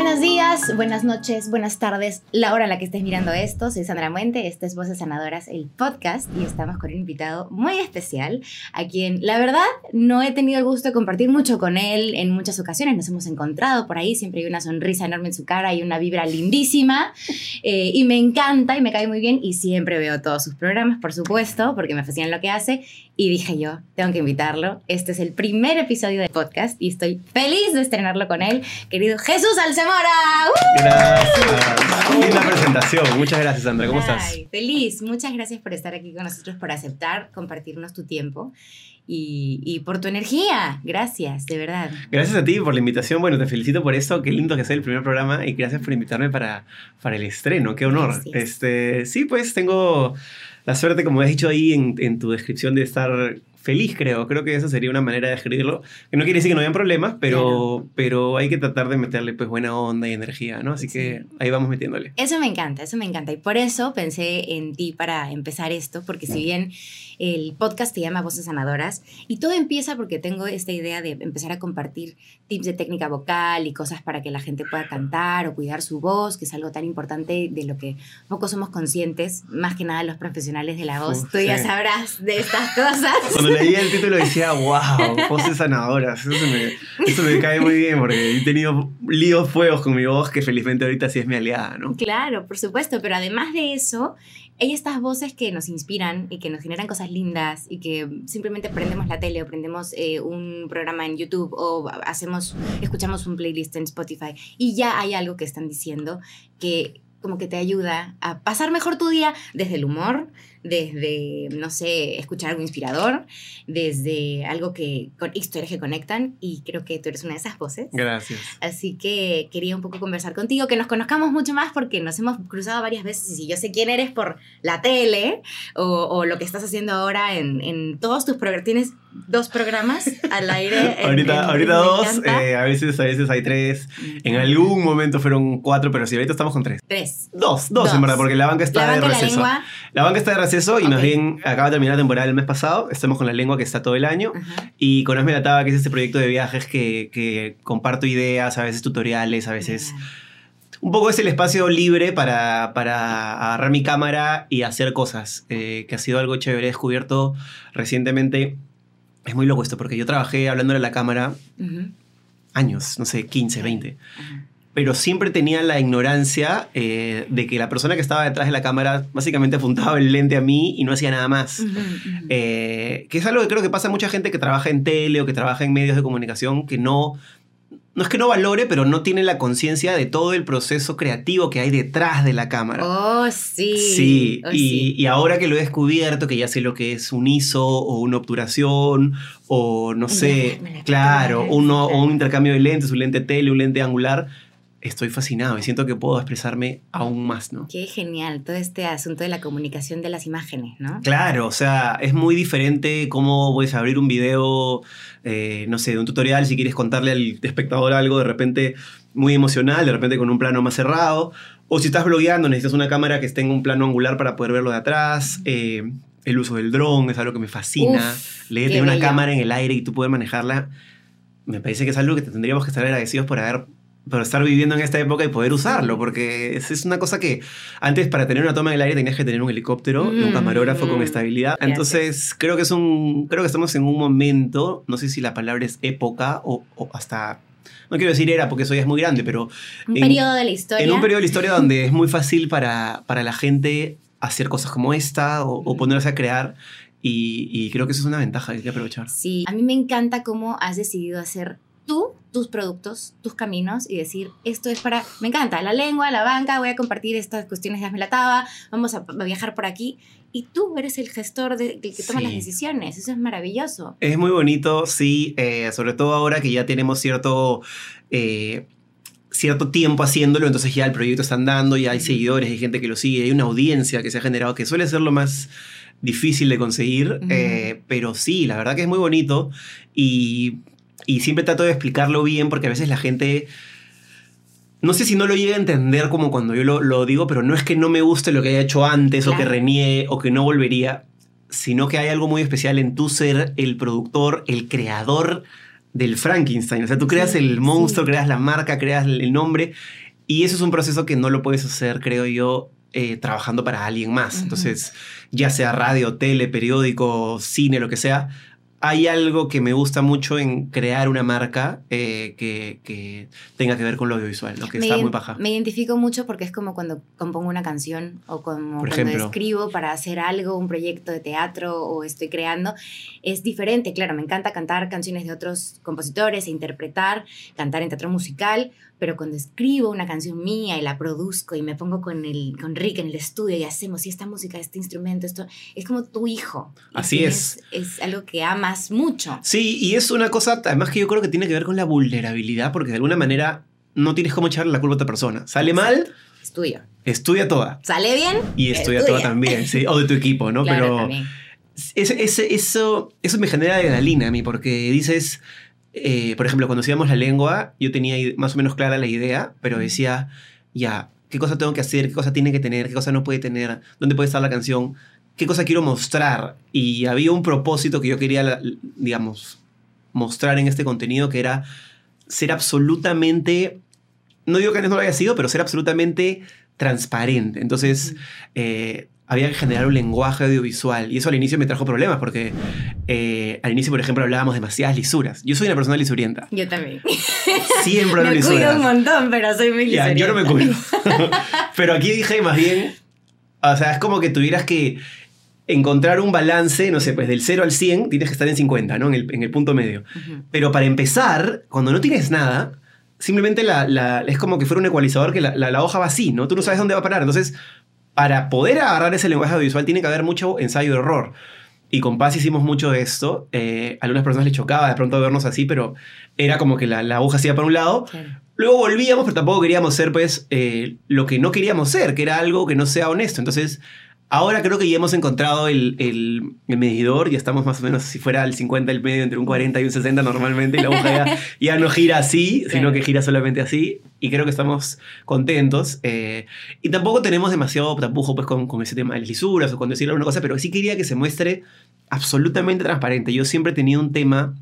Buenos días, buenas noches, buenas tardes, la hora en la que estés mirando esto. Soy Sandra Muente, este es Voces Sanadoras, el podcast, y estamos con un invitado muy especial, a quien la verdad no he tenido el gusto de compartir mucho con él en muchas ocasiones. Nos hemos encontrado por ahí, siempre hay una sonrisa enorme en su cara y una vibra lindísima, eh, y me encanta y me cae muy bien, y siempre veo todos sus programas, por supuesto, porque me fascina lo que hace, y dije yo, tengo que invitarlo. Este es el primer episodio del podcast y estoy feliz de estrenarlo con él, querido Jesús Alcemora. ¡Uh! Gracias. Linda presentación. Muchas gracias, Sandra. ¿Cómo estás? Ay, feliz. Muchas gracias por estar aquí con nosotros, por aceptar compartirnos tu tiempo y, y por tu energía. Gracias, de verdad. Gracias a ti por la invitación. Bueno, te felicito por esto. Qué lindo que sea el primer programa y gracias por invitarme para, para el estreno. Qué honor. Gracias. Este, sí, pues tengo la suerte, como has dicho ahí en, en tu descripción, de estar feliz, creo. Creo que esa sería una manera de describirlo. Que no quiere decir que no hayan problemas, pero, pero hay que tratar de meterle pues buena onda y energía, ¿no? Así que ahí vamos metiéndole. Eso me encanta, eso me encanta. Y por eso pensé en ti para empezar esto, porque si bien el podcast se llama Voces Sanadoras, y todo empieza porque tengo esta idea de empezar a compartir tips de técnica vocal y cosas para que la gente pueda cantar o cuidar su voz, que es algo tan importante de lo que poco somos conscientes, más que nada los profesionales de la voz. Uf, Tú ya sí. sabrás de estas cosas. Cuando leí el título decía, wow, voces sanadoras. Eso, me, eso me cae muy bien porque he tenido líos fuegos con mi voz que felizmente ahorita sí es mi aliada, ¿no? Claro, por supuesto, pero además de eso, hay estas voces que nos inspiran y que nos generan cosas lindas y que simplemente prendemos la tele o prendemos eh, un programa en YouTube o hacemos, escuchamos un playlist en Spotify y ya hay algo que están diciendo que como que te ayuda a pasar mejor tu día desde el humor, desde, no sé, escuchar algo inspirador, desde algo que, con historias que conectan y creo que tú eres una de esas voces. Gracias. Así que quería un poco conversar contigo, que nos conozcamos mucho más porque nos hemos cruzado varias veces y yo sé quién eres por la tele o, o lo que estás haciendo ahora en, en todos tus programas. Tienes dos programas al aire. en- ahorita en- ahorita dos, eh, a veces a veces hay tres. En algún momento fueron cuatro, pero sí, ahorita estamos con tres. Tres. Dos, dos, Dos. en verdad, porque la banca está La banca de y la receso. lengua. La banca está de receso y Ok. más bien acaba de terminar la temporada el mes pasado. Estamos con la lengua que está todo el año. Ajá. Y con Hazme la Taba, que es este proyecto de viajes que, que comparto ideas, a veces tutoriales, a veces un poco es el espacio libre para, para agarrar mi cámara y hacer cosas, eh, que ha sido algo chévere. He descubierto recientemente, es muy loco esto, porque yo trabajé hablándole a la cámara Ujú. años, no sé, 15, 20, Ajá. Pero siempre tenía la ignorancia eh, de que la persona que estaba detrás de la cámara básicamente apuntaba el lente a mí y no hacía nada más. Eh, que es algo que creo que pasa a mucha gente que trabaja en tele o que trabaja en medios de comunicación que no, no es que no valore, pero no tiene la conciencia de todo el proceso creativo que hay detrás de la cámara. Oh, sí. Sí, Oh, y, sí. y ahora que lo he descubierto, que ya sé lo que es un ISO o una obturación o no sé, diafragma, la claro, captura, uno, claro. o un intercambio de lentes, un lente tele, un lente angular, estoy fascinado y siento que puedo expresarme aún más, ¿no? Qué genial todo este asunto de la comunicación de las imágenes, ¿no? Claro, o sea, es muy diferente cómo puedes abrir un video, eh, no sé, de un tutorial, si quieres contarle al espectador algo de repente muy emocional, de repente con un plano más cerrado, o si estás blogueando, necesitas una cámara que tenga un plano angular para poder verlo de atrás. eh, el uso del dron es algo que me fascina. Uf, Leer tener una cámara en el aire y tú poder manejarla, me parece que es algo que tendríamos que estar agradecidos por haber por estar viviendo en esta época y poder usarlo, porque es, es una cosa que antes para tener una toma en el aire tenías que tener un helicóptero y un Mm, camarógrafo con mm. estabilidad. Entonces creo que es un, creo que estamos en un momento, no sé si la palabra es época o, o hasta, no quiero decir era porque eso ya es muy grande, pero Un en- periodo de la historia. en un periodo de la historia donde es muy fácil para, para la gente hacer cosas como esta o, o ponerse a crear y, y creo que eso es una ventaja que hay que aprovechar. Sí, a mí me encanta cómo has decidido hacer tú tus productos, tus caminos y decir, esto es para, me encanta, la lengua, la banca, voy a compartir estas cuestiones de Hazme la Taba, vamos a, a viajar por aquí. Y tú eres el gestor de, el que toma Sí. las decisiones, eso es maravilloso. Es muy bonito, sí, eh, sobre todo ahora que ya tenemos cierto, eh, cierto tiempo haciéndolo, entonces ya el proyecto está andando, ya hay seguidores, hay gente que lo sigue, hay una audiencia que se ha generado, que suele ser lo más difícil de conseguir, eh, pero sí, la verdad que es muy bonito y, y siempre trato de explicarlo bien porque a veces la gente... No sé si no lo llega a entender como cuando yo lo, lo digo, pero no es que no me guste lo que haya hecho antes o que reniegue o que no volvería, sino que hay algo muy especial en tú ser el productor, el creador del Frankenstein. O sea, tú creas Sí, el monstruo, sí. creas la marca, creas el nombre. Y eso es un proceso que no lo puedes hacer, creo yo, eh, trabajando para alguien más. Entonces, ya sea radio, tele, periódico, cine, lo que sea, hay algo que me gusta mucho en crear una marca eh, que, que tenga que ver con lo audiovisual, lo que me, está muy baja. me identifico mucho porque es como cuando compongo una canción o como Por cuando ejemplo. escribo para hacer algo, un proyecto de teatro o estoy creando. Es diferente, claro, me encanta cantar canciones de otros compositores e interpretar, cantar en teatro musical, pero cuando escribo una canción mía y la produzco y me pongo con, el, con Rick en el estudio y hacemos y esta música, este instrumento, esto es como tu hijo. Así tienes- Es algo que amas mucho. Sí, y es una cosa, además que yo creo que tiene que ver con la vulnerabilidad, porque de alguna manera no tienes cómo echarle la culpa a otra persona. Sale mal, Es tuyo. estudia toda. ¿Sale bien? Y Es estudia toda también, sí. O de tu equipo, ¿no? Claro, Pero también. ese- ese- eso, eso me genera adrenalina a mí, porque dices, eh, por ejemplo, cuando hacíamos la lengua, yo tenía más o menos clara la idea, pero decía, ya, ¿qué cosa tengo que hacer? ¿Qué cosa tiene que tener? ¿Qué cosa no puede tener? ¿Dónde puede estar la canción? ¿Qué cosa quiero mostrar? Y había un propósito que yo quería, digamos, mostrar en este contenido, que era ser absolutamente, no digo que no lo haya sido, pero ser absolutamente transparente. Entonces, eh, había que generar un lenguaje audiovisual. Y eso al inicio me trajo problemas, porque eh, al inicio, por ejemplo, hablábamos demasiadas lisuras. Yo soy una persona lisurienta. Yo también. Siempre hablo me cuido lisuras. un montón, pero soy muy Ya, yo no me lisurienta. cuido. Pero aquí dije más bien, o sea, es como que tuvieras que encontrar un balance, no sé, pues del 0 al 100 tienes que estar en 50, ¿no? En el, en el punto medio. Ujú. Pero para empezar, cuando no tienes nada, simplemente la, la- es como que fuera un ecualizador que la- la hoja va así, ¿no? Tú no sabes dónde va a parar. Entonces, para poder agarrar ese lenguaje audiovisual tiene que haber mucho ensayo-error. Y con Paz hicimos mucho de esto. Eh, a algunas personas les chocaba de pronto vernos así, pero era como que la, la aguja se iba para un lado. Luego volvíamos, pero tampoco queríamos ser, pues, eh, lo que no queríamos ser, que era algo que no sea honesto. Entonces, ahora creo que ya hemos encontrado el, el- el medidor, ya estamos más o menos, si fuera el 50, el medio, entre un 40 y un 60 normalmente, y la aguja ya, ya no gira así, sino que gira solamente así, y creo que estamos contentos. eh, y tampoco tenemos demasiado tapujo, pues, con, con ese tema de las lisuras o con decir alguna cosa, pero sí quería que se muestre absolutamente transparente. Yo siempre he tenido un tema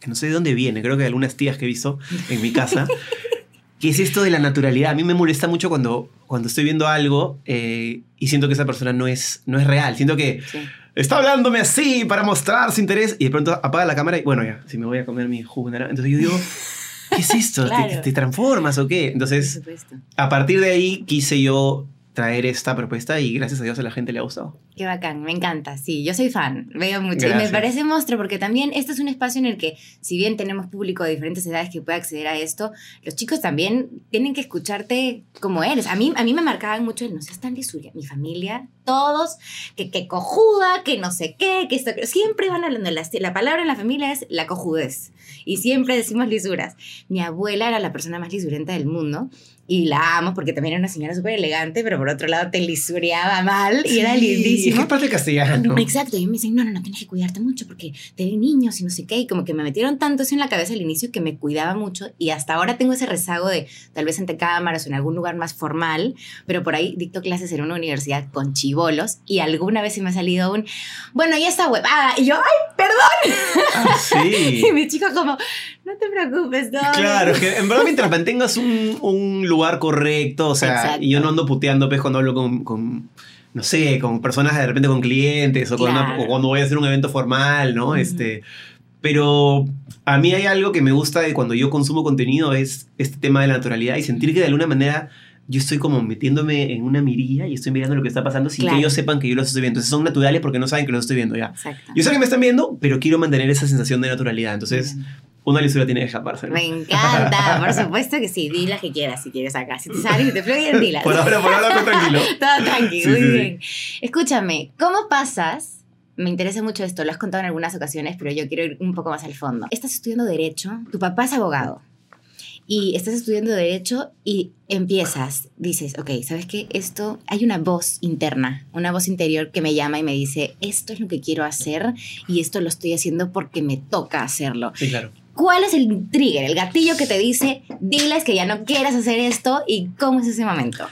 que no sé de dónde viene, creo que de algunas tías que he visto en mi casa, que es esto de la naturalidad. A mí me molesta mucho cuando, cuando estoy viendo algo eh, y siento que esa persona no es, no es real. Siento que Sí. está hablándome así para mostrar su interés y de pronto apaga la cámara y bueno, ya, si me voy a comer mi jugo de naranja. Entonces yo digo, ¿qué es esto? ¿Te- Claro. ¿Te, transformas o qué? Entonces, a partir de ahí quise yo traer esta propuesta y gracias a Dios a la gente le ha gustado. Qué bacán, me encanta. Sí, yo soy fan, veo mucho. Y me Gracias. parece monstruo porque también este es un espacio en el que, si bien tenemos público de diferentes edades que puede acceder a esto, los chicos también tienen que escucharte como eres. A mí, a mí me marcaban mucho el no seas tan lisuria. Mi familia, todos, que, que cojuda, que no sé qué, que esto. Siempre van hablando. La, la palabra en la familia es la cojudez. Y siempre decimos lisuras. Mi abuela era la persona más lisurenta del mundo. Y la amo porque también era una señora súper elegante, pero por otro lado te lisureaba mal y era Sí, lindísimo. Es que es parte castellano. Exacto, y me dicen, no, no, no, tienes que cuidarte mucho porque te ven niños y no sé qué, y como que me metieron tanto eso en la cabeza al inicio que me cuidaba mucho y hasta ahora tengo ese rezago de tal vez ante cámaras o en algún lugar más formal, pero por ahí dicto clases en una universidad con chivolos y alguna vez se me ha salido un, bueno, y esa huevada, y yo, ay, perdón, Ah, sí. y mi chico como, no te preocupes, no. Claro, que en verdad mientras mantengas un, un lugar correcto, o sea, Exacto. y yo no ando puteando pues cuando hablo con, con, no sé, con personas de repente con clientes o, con una- Claro. o cuando voy a hacer un evento formal, ¿no? Ujú. Este, pero a mí hay algo que me gusta de cuando yo consumo contenido es este tema de la naturalidad y sentir que de alguna manera yo estoy como metiéndome en una mirilla y estoy mirando lo que está pasando sin Claro. que ellos sepan que yo los estoy viendo. Entonces son naturales porque no saben que los estoy viendo ya. Exacto. Yo sé que me están viendo, pero quiero mantener esa sensación de naturalidad. Entonces, una lisura tiene que escaparse. ¿no? Me encanta, por supuesto que sí, di las que quieras si quieres acá. Si te sale y te fluyen, dilas. Por ahora, por ahora, todo tranquilo. Todo tranqui, Sí, muy sí, sí. bien. Escúchame, ¿cómo pasas? Me interesa mucho esto, lo has contado en algunas ocasiones, pero yo quiero ir un poco más al fondo. Estás estudiando Derecho, tu papá es abogado, y estás estudiando Derecho y empiezas, dices, ok, ¿sabes qué? Esto, hay una voz interna, una voz interior que me llama y me dice, esto es lo que quiero hacer y esto lo estoy haciendo porque me toca hacerlo. Sí, claro. ¿Cuál es el trigger, el gatillo que te dice, diles que ya no quieras hacer esto y cómo es ese momento?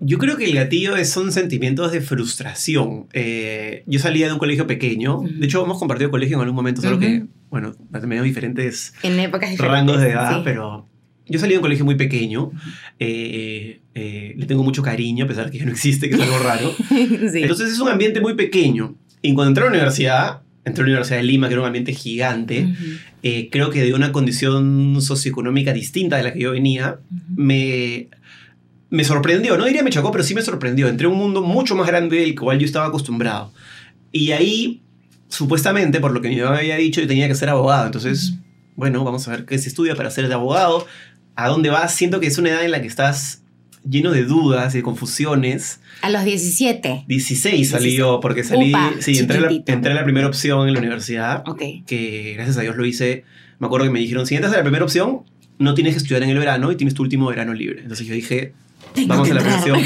Yo creo que el gatillo es- son sentimientos de frustración. Eh, yo salía de un colegio pequeño. De hecho, hemos compartido colegio en algún momento, solo que, Ujú. bueno, tenemos diferentes En épocas diferentes. rangos de edad, sí. pero yo salí de un colegio muy pequeño. eh, eh, le tengo mucho cariño, a pesar de que ya no existe, que es algo raro. sí. Entonces es un ambiente muy pequeño. Y cuando entré a la universidad, entré a la Universidad de Lima, que era un ambiente gigante, Ujú, eh, creo que de una condición socioeconómica distinta de la que yo venía, ujú. me, me sorprendió. No diría me chocó, pero sí me sorprendió. Entré a un mundo mucho más grande del cual yo estaba acostumbrado. Y ahí, supuestamente, por lo que mi mamá había dicho, yo tenía que ser abogado. Entonces, Ujú. bueno, vamos a ver qué se estudia para ser de abogado. ¿A dónde vas? Siento que es una edad en la que estás lleno de dudas y de confusiones. A los 17. 16 salí yo, porque salí, Upa, sí, entré a, la, entré a la primera opción en la universidad, que gracias a Dios lo hice. Me acuerdo que me dijeron, si entras a la primera opción, no tienes que estudiar en el verano y tienes tu último verano libre. Entonces yo dije, Tengo vamos a la opción.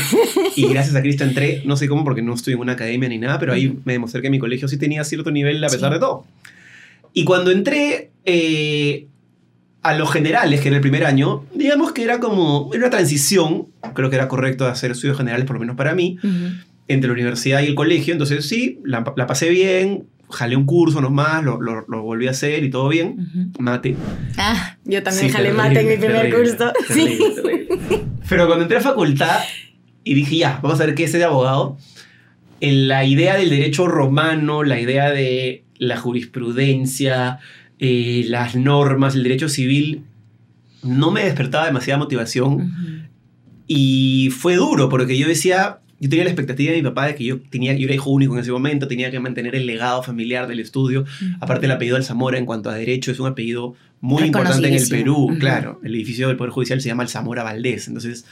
Y gracias a Cristo entré, no sé cómo, porque no estoy en una academia ni nada, pero ahí me demostré que mi colegio sí tenía cierto nivel a pesar Sí. de todo. Y cuando entré eh, a los generales, que era el primer año, digamos que era como era una transición, creo que era correcto hacer estudios generales, por lo menos para mí, entre la universidad y el colegio. Entonces sí, la, la pasé bien, jalé un curso nomás, lo, lo, lo volví a hacer y todo bien. Mate. Ah, yo también Sí, jalé terrible, mate en mi primer terrible, curso. terrible, sí. Pero cuando entré a facultad y dije, ya, vamos a ver qué es de abogado, en la idea del derecho romano, la idea de la jurisprudencia, eh, las normas, el derecho civil, no me despertaba demasiada motivación. Y fue duro porque yo decía, yo tenía la expectativa de mi papá de que yo, tenía, yo era hijo único en ese momento, tenía que mantener el legado familiar del estudio. Aparte el apellido Alzamora en cuanto a derecho es un apellido muy importante en el. Perú, claro. El edificio del Poder Judicial se llama Alzamora Valdés. Entonces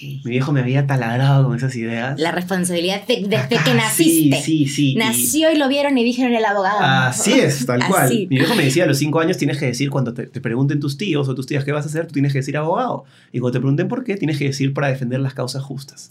mi viejo me había taladrado con esas ideas. La responsabilidad de- desde Acá, que naciste. Sí, sí, sí. Nació y lo vieron y dijeron el abogado. Así es, tal cual. Así. Mi viejo me decía, a los cinco años tienes que decir, cuando te, te pregunten tus tíos o tus tías qué vas a hacer, tú tienes que decir abogado. Y cuando te pregunten por qué, tienes que decir para defender las causas justas.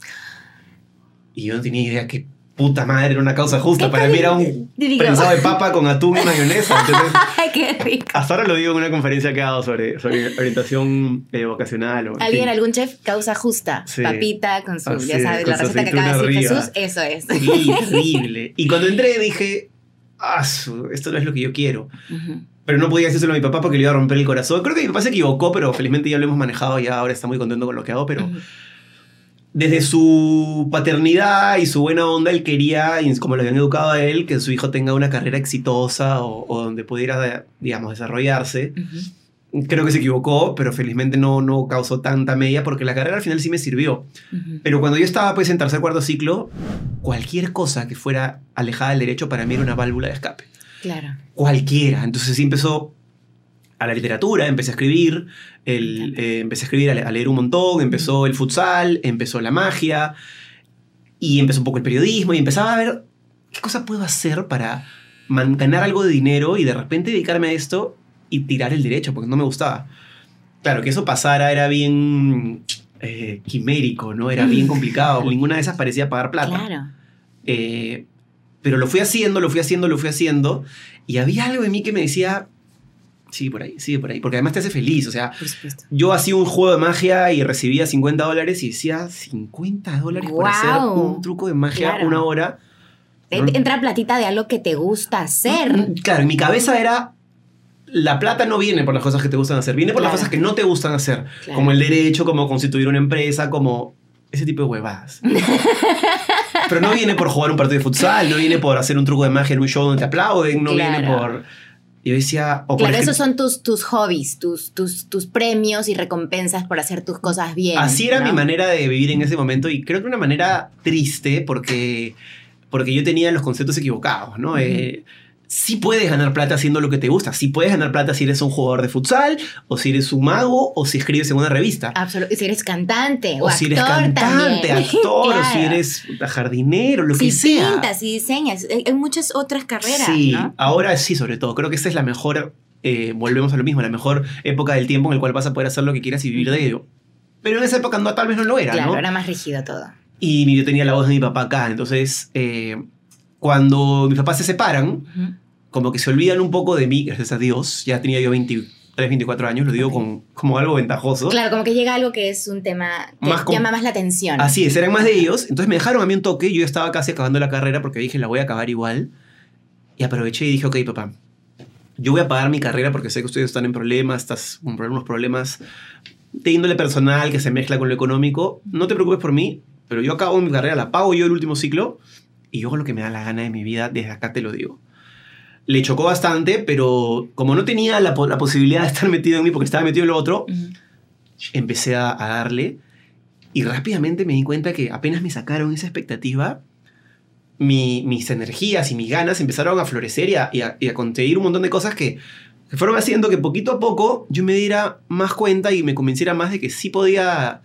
Y yo no tenía idea qué puta madre era una causa justa. ¿Qué Para mí era un Digo, prensado de papa con atún y mayonesa. Entonces, qué rico. hasta ahora lo digo en una conferencia que he dado sobre, sobre orientación eh, vocacional. O, en ¿Alguien, fin. algún chef? Causa justa. Sí. Papita con su, Así ya es, sabes, la receta que acaba de decir. Jesús, eso es. Sí, terrible. Y cuando entré dije, ah, esto no es lo que yo quiero. Ujú. Pero no podía decírselo a mi papá porque le iba a romper el corazón. Creo que mi papá se equivocó, pero felizmente ya lo hemos manejado, ya ahora está muy contento con lo que hago, pero Ujú. Desde su paternidad y su buena onda, él quería, como lo habían educado a él, que su hijo tenga una carrera exitosa o, o donde pudiera, digamos, desarrollarse. Creo que se equivocó, pero felizmente no, no causó tanta mella porque la carrera al final sí me sirvió. Pero cuando yo estaba pues en tercer cuarto ciclo, cualquier cosa que fuera alejada del derecho para mí era una válvula de escape. Claro. Cualquiera. Entonces sí empezó a la literatura, empecé a escribir, el, eh, empecé a escribir, a, le- a leer un montón, empezó el futsal, empezó la magia y empezó un poco el periodismo y empezaba a ver qué cosa puedo hacer para ganar algo de dinero y de repente dedicarme a esto y tirar el derecho, porque no me gustaba. Claro, que eso pasara era bien eh, quimérico, ¿no? Era bien complicado. Ninguna de esas parecía pagar plata. Claro. Eh, pero lo fui haciendo, lo fui haciendo, lo fui haciendo. Y había algo en mí que me decía, sigue por ahí, sigue por ahí. Porque además te hace feliz. O sea, yo hacía un juego de magia y recibía 50 dólares y decía, 50 dólares por hacer un truco de magia Claro. una hora. Entra platita de algo que te gusta hacer. Mm, Claro, en mi cabeza era, la plata no viene por las cosas que te gustan hacer, viene por las cosas que no te gustan hacer. Claro. Como el derecho, como constituir una empresa, como ese tipo de huevadas. Pero no viene por jugar un partido de futsal, no viene por hacer un truco de magia en un show donde te aplauden, no viene por... Yo decía... O Claro, esos son tus, tus hobbies, tus, tus, tus premios y recompensas por hacer tus cosas bien. Así era ¿no? mi manera de vivir en ese momento y creo que una manera triste porque, porque yo tenía los conceptos equivocados, ¿no? Eh, sí puedes ganar plata haciendo lo que te gusta, sí puedes ganar plata si eres un jugador de futsal o si eres un mago o si escribes en una revista. Absolut- si eres cantante o, o si eres cantante, también. actor, o si eres jardinero, lo si que sea. pintas, si diseñas, hay hay muchas otras carreras, sí, ¿no? ahora sí, sobre todo. Creo que esta es la mejor, eh, volvemos a lo mismo, la mejor época del tiempo en el cual vas a poder hacer lo que quieras y vivir de ello. Pero en esa época no, tal vez no lo era, Claro, ¿no? era más rígido todo. Y yo tenía la voz de mi papá acá. Entonces, eh, cuando mis papás se separan, Ujú. como que se olvidan un poco de mí, gracias a Dios. Ya tenía yo 23 23, 24 años, lo digo Ok. con, como algo ventajoso. Claro, como que llega algo que es un tema que Más llama más la atención. Así es, eran más de ellos. Entonces me dejaron a mí un toque. Yo estaba casi acabando la carrera porque dije, la voy a acabar igual. Y aproveché y dije, ok, papá, yo voy a pagar mi carrera porque sé que ustedes están en problemas, estás con unos problemas de índole personal que se mezcla con lo económico. No te preocupes por mí, pero yo acabo mi carrera, la pago yo el último ciclo y yo hago lo que me da la gana de mi vida, desde acá te lo digo. Le chocó bastante, pero como no tenía la, po- la posibilidad de estar metido en mí porque estaba metido en lo otro, empecé a, a darle y rápidamente me di cuenta que apenas me sacaron esa expectativa, mi- mis energías y mis ganas empezaron a florecer y a, y a- y a conseguir un montón de cosas que, que fueron haciendo que poquito a poco yo me diera más cuenta y me convenciera más de que sí podía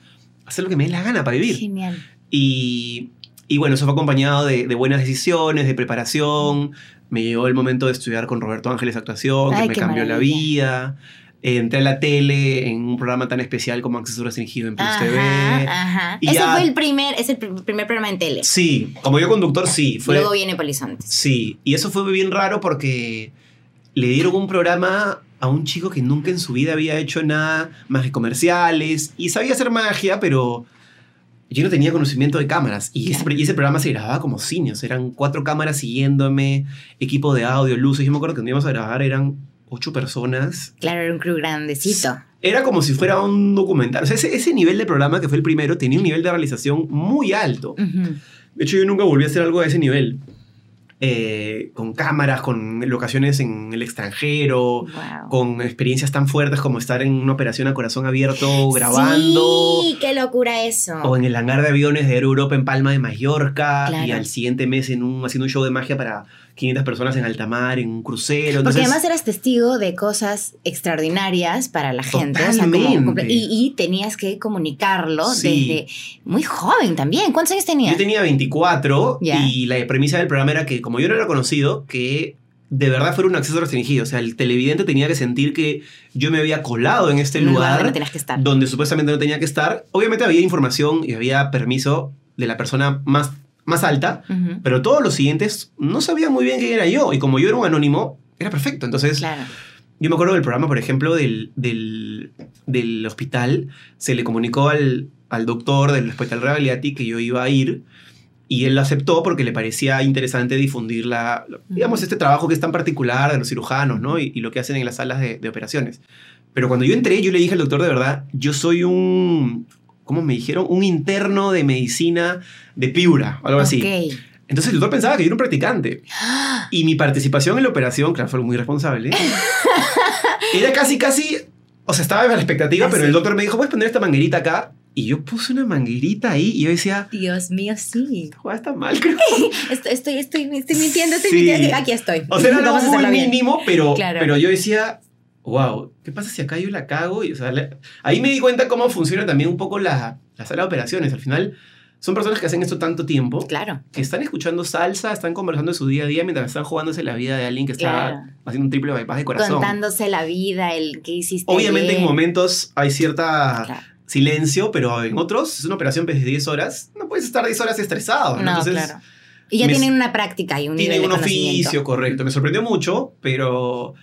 hacer lo que me dé la gana para vivir. Genial. Y, y bueno, eso fue acompañado de, de buenas decisiones, de preparación. Me llegó el momento de estudiar con Roberto Ángeles Actuación, Ay, que me cambió la vida. Entré a la tele en un programa tan especial como Acceso Restringido en Plus TV. Ajá. Y Ese ya- fue el primer, es el pr- primer programa en tele. Sí, como yo conductor, sí. Fue, Luego viene Polizontes. Sí, y eso fue bien raro porque le dieron un programa a un chico que nunca en su vida había hecho nada más que comerciales y sabía hacer magia, pero yo no tenía conocimiento de cámaras. Y ese, y ese programa se grababa como cine, o sea, eran cuatro cámaras siguiéndome, equipo de audio, luces. Yo me acuerdo que cuando íbamos a grabar eran ocho personas. Claro, era un crew grandecito. Era como si fuera un documental. O sea, ese, ese nivel de programa que fue el primero tenía un nivel de realización muy alto. De hecho, yo nunca volví a hacer algo de ese nivel. Eh, con cámaras, con locaciones en el extranjero, Wow. con experiencias tan fuertes como estar en una operación a corazón abierto grabando, Sí, qué locura eso. o en el hangar de aviones de Air Europa en Palma de Mallorca, Claro. y al siguiente mes en un, haciendo un show de magia para 500 personas en alta mar, en un crucero. Porque además eras testigo de cosas extraordinarias para la gente. o sea, Totalmente. comple- y, y tenías que comunicarlo Sí. desde muy joven también. ¿Cuántos años tenías? Yo tenía 24 Ya. y la premisa del programa era que, como yo no era conocido, que de verdad fuera un acceso restringido. O sea, el televidente tenía que sentir que yo me había colado en este lugar donde no que estar. donde supuestamente no tenía que estar. Obviamente había información y había permiso de la persona más, más alta, pero todos los siguientes no sabían muy bien quién era yo. Y como yo era un anónimo, era perfecto. Entonces, Claro. yo me acuerdo del programa, por ejemplo, del, del, del hospital. Se le comunicó al, al doctor del Hospital Realiati que yo iba a ir. Y él lo aceptó porque le parecía interesante difundir la, digamos, este trabajo que es tan particular de los cirujanos, ¿no? Y, y lo que hacen en las salas de, de operaciones. Pero cuando yo entré, yo le dije al doctor de verdad, yo soy un, ¿cómo me dijeron? Un interno de medicina de Piura, o algo así. Ok. Entonces el doctor pensaba que yo era un practicante. Y mi participación en la operación, claro, fue muy responsable. era casi, casi. O sea, estaba a la expectativa, pero Así. el doctor me dijo, ¿puedes poner esta manguerita acá? Y yo puse una manguerita ahí y yo decía, Dios mío, sí. "Joder, está mal, creo. Estoy, estoy, estoy, estoy mintiendo, estoy Sí. mintiendo. Aquí estoy. O sea, era algo muy mínimo, pero, Claro. pero yo decía, wow, ¿qué pasa si acá yo la cago? Y, o sea, le- ahí me di cuenta cómo funciona también un poco la, la sala de operaciones. Al final, son personas que hacen esto tanto tiempo. Claro. que están escuchando salsa, están conversando de su día a día mientras están jugándose la vida de alguien que está Claro. haciendo un triple bypass de corazón. Contándose la vida, el que hiciste. Obviamente en ayer. momentos hay cierta Claro. silencio, pero en otros es una operación pues, de 10 horas, no puedes estar 10 horas estresado. ¿no? No, Entonces, claro. Y ya me- tienen una práctica y un tienen un oficio, correcto. Me sorprendió mucho, pero...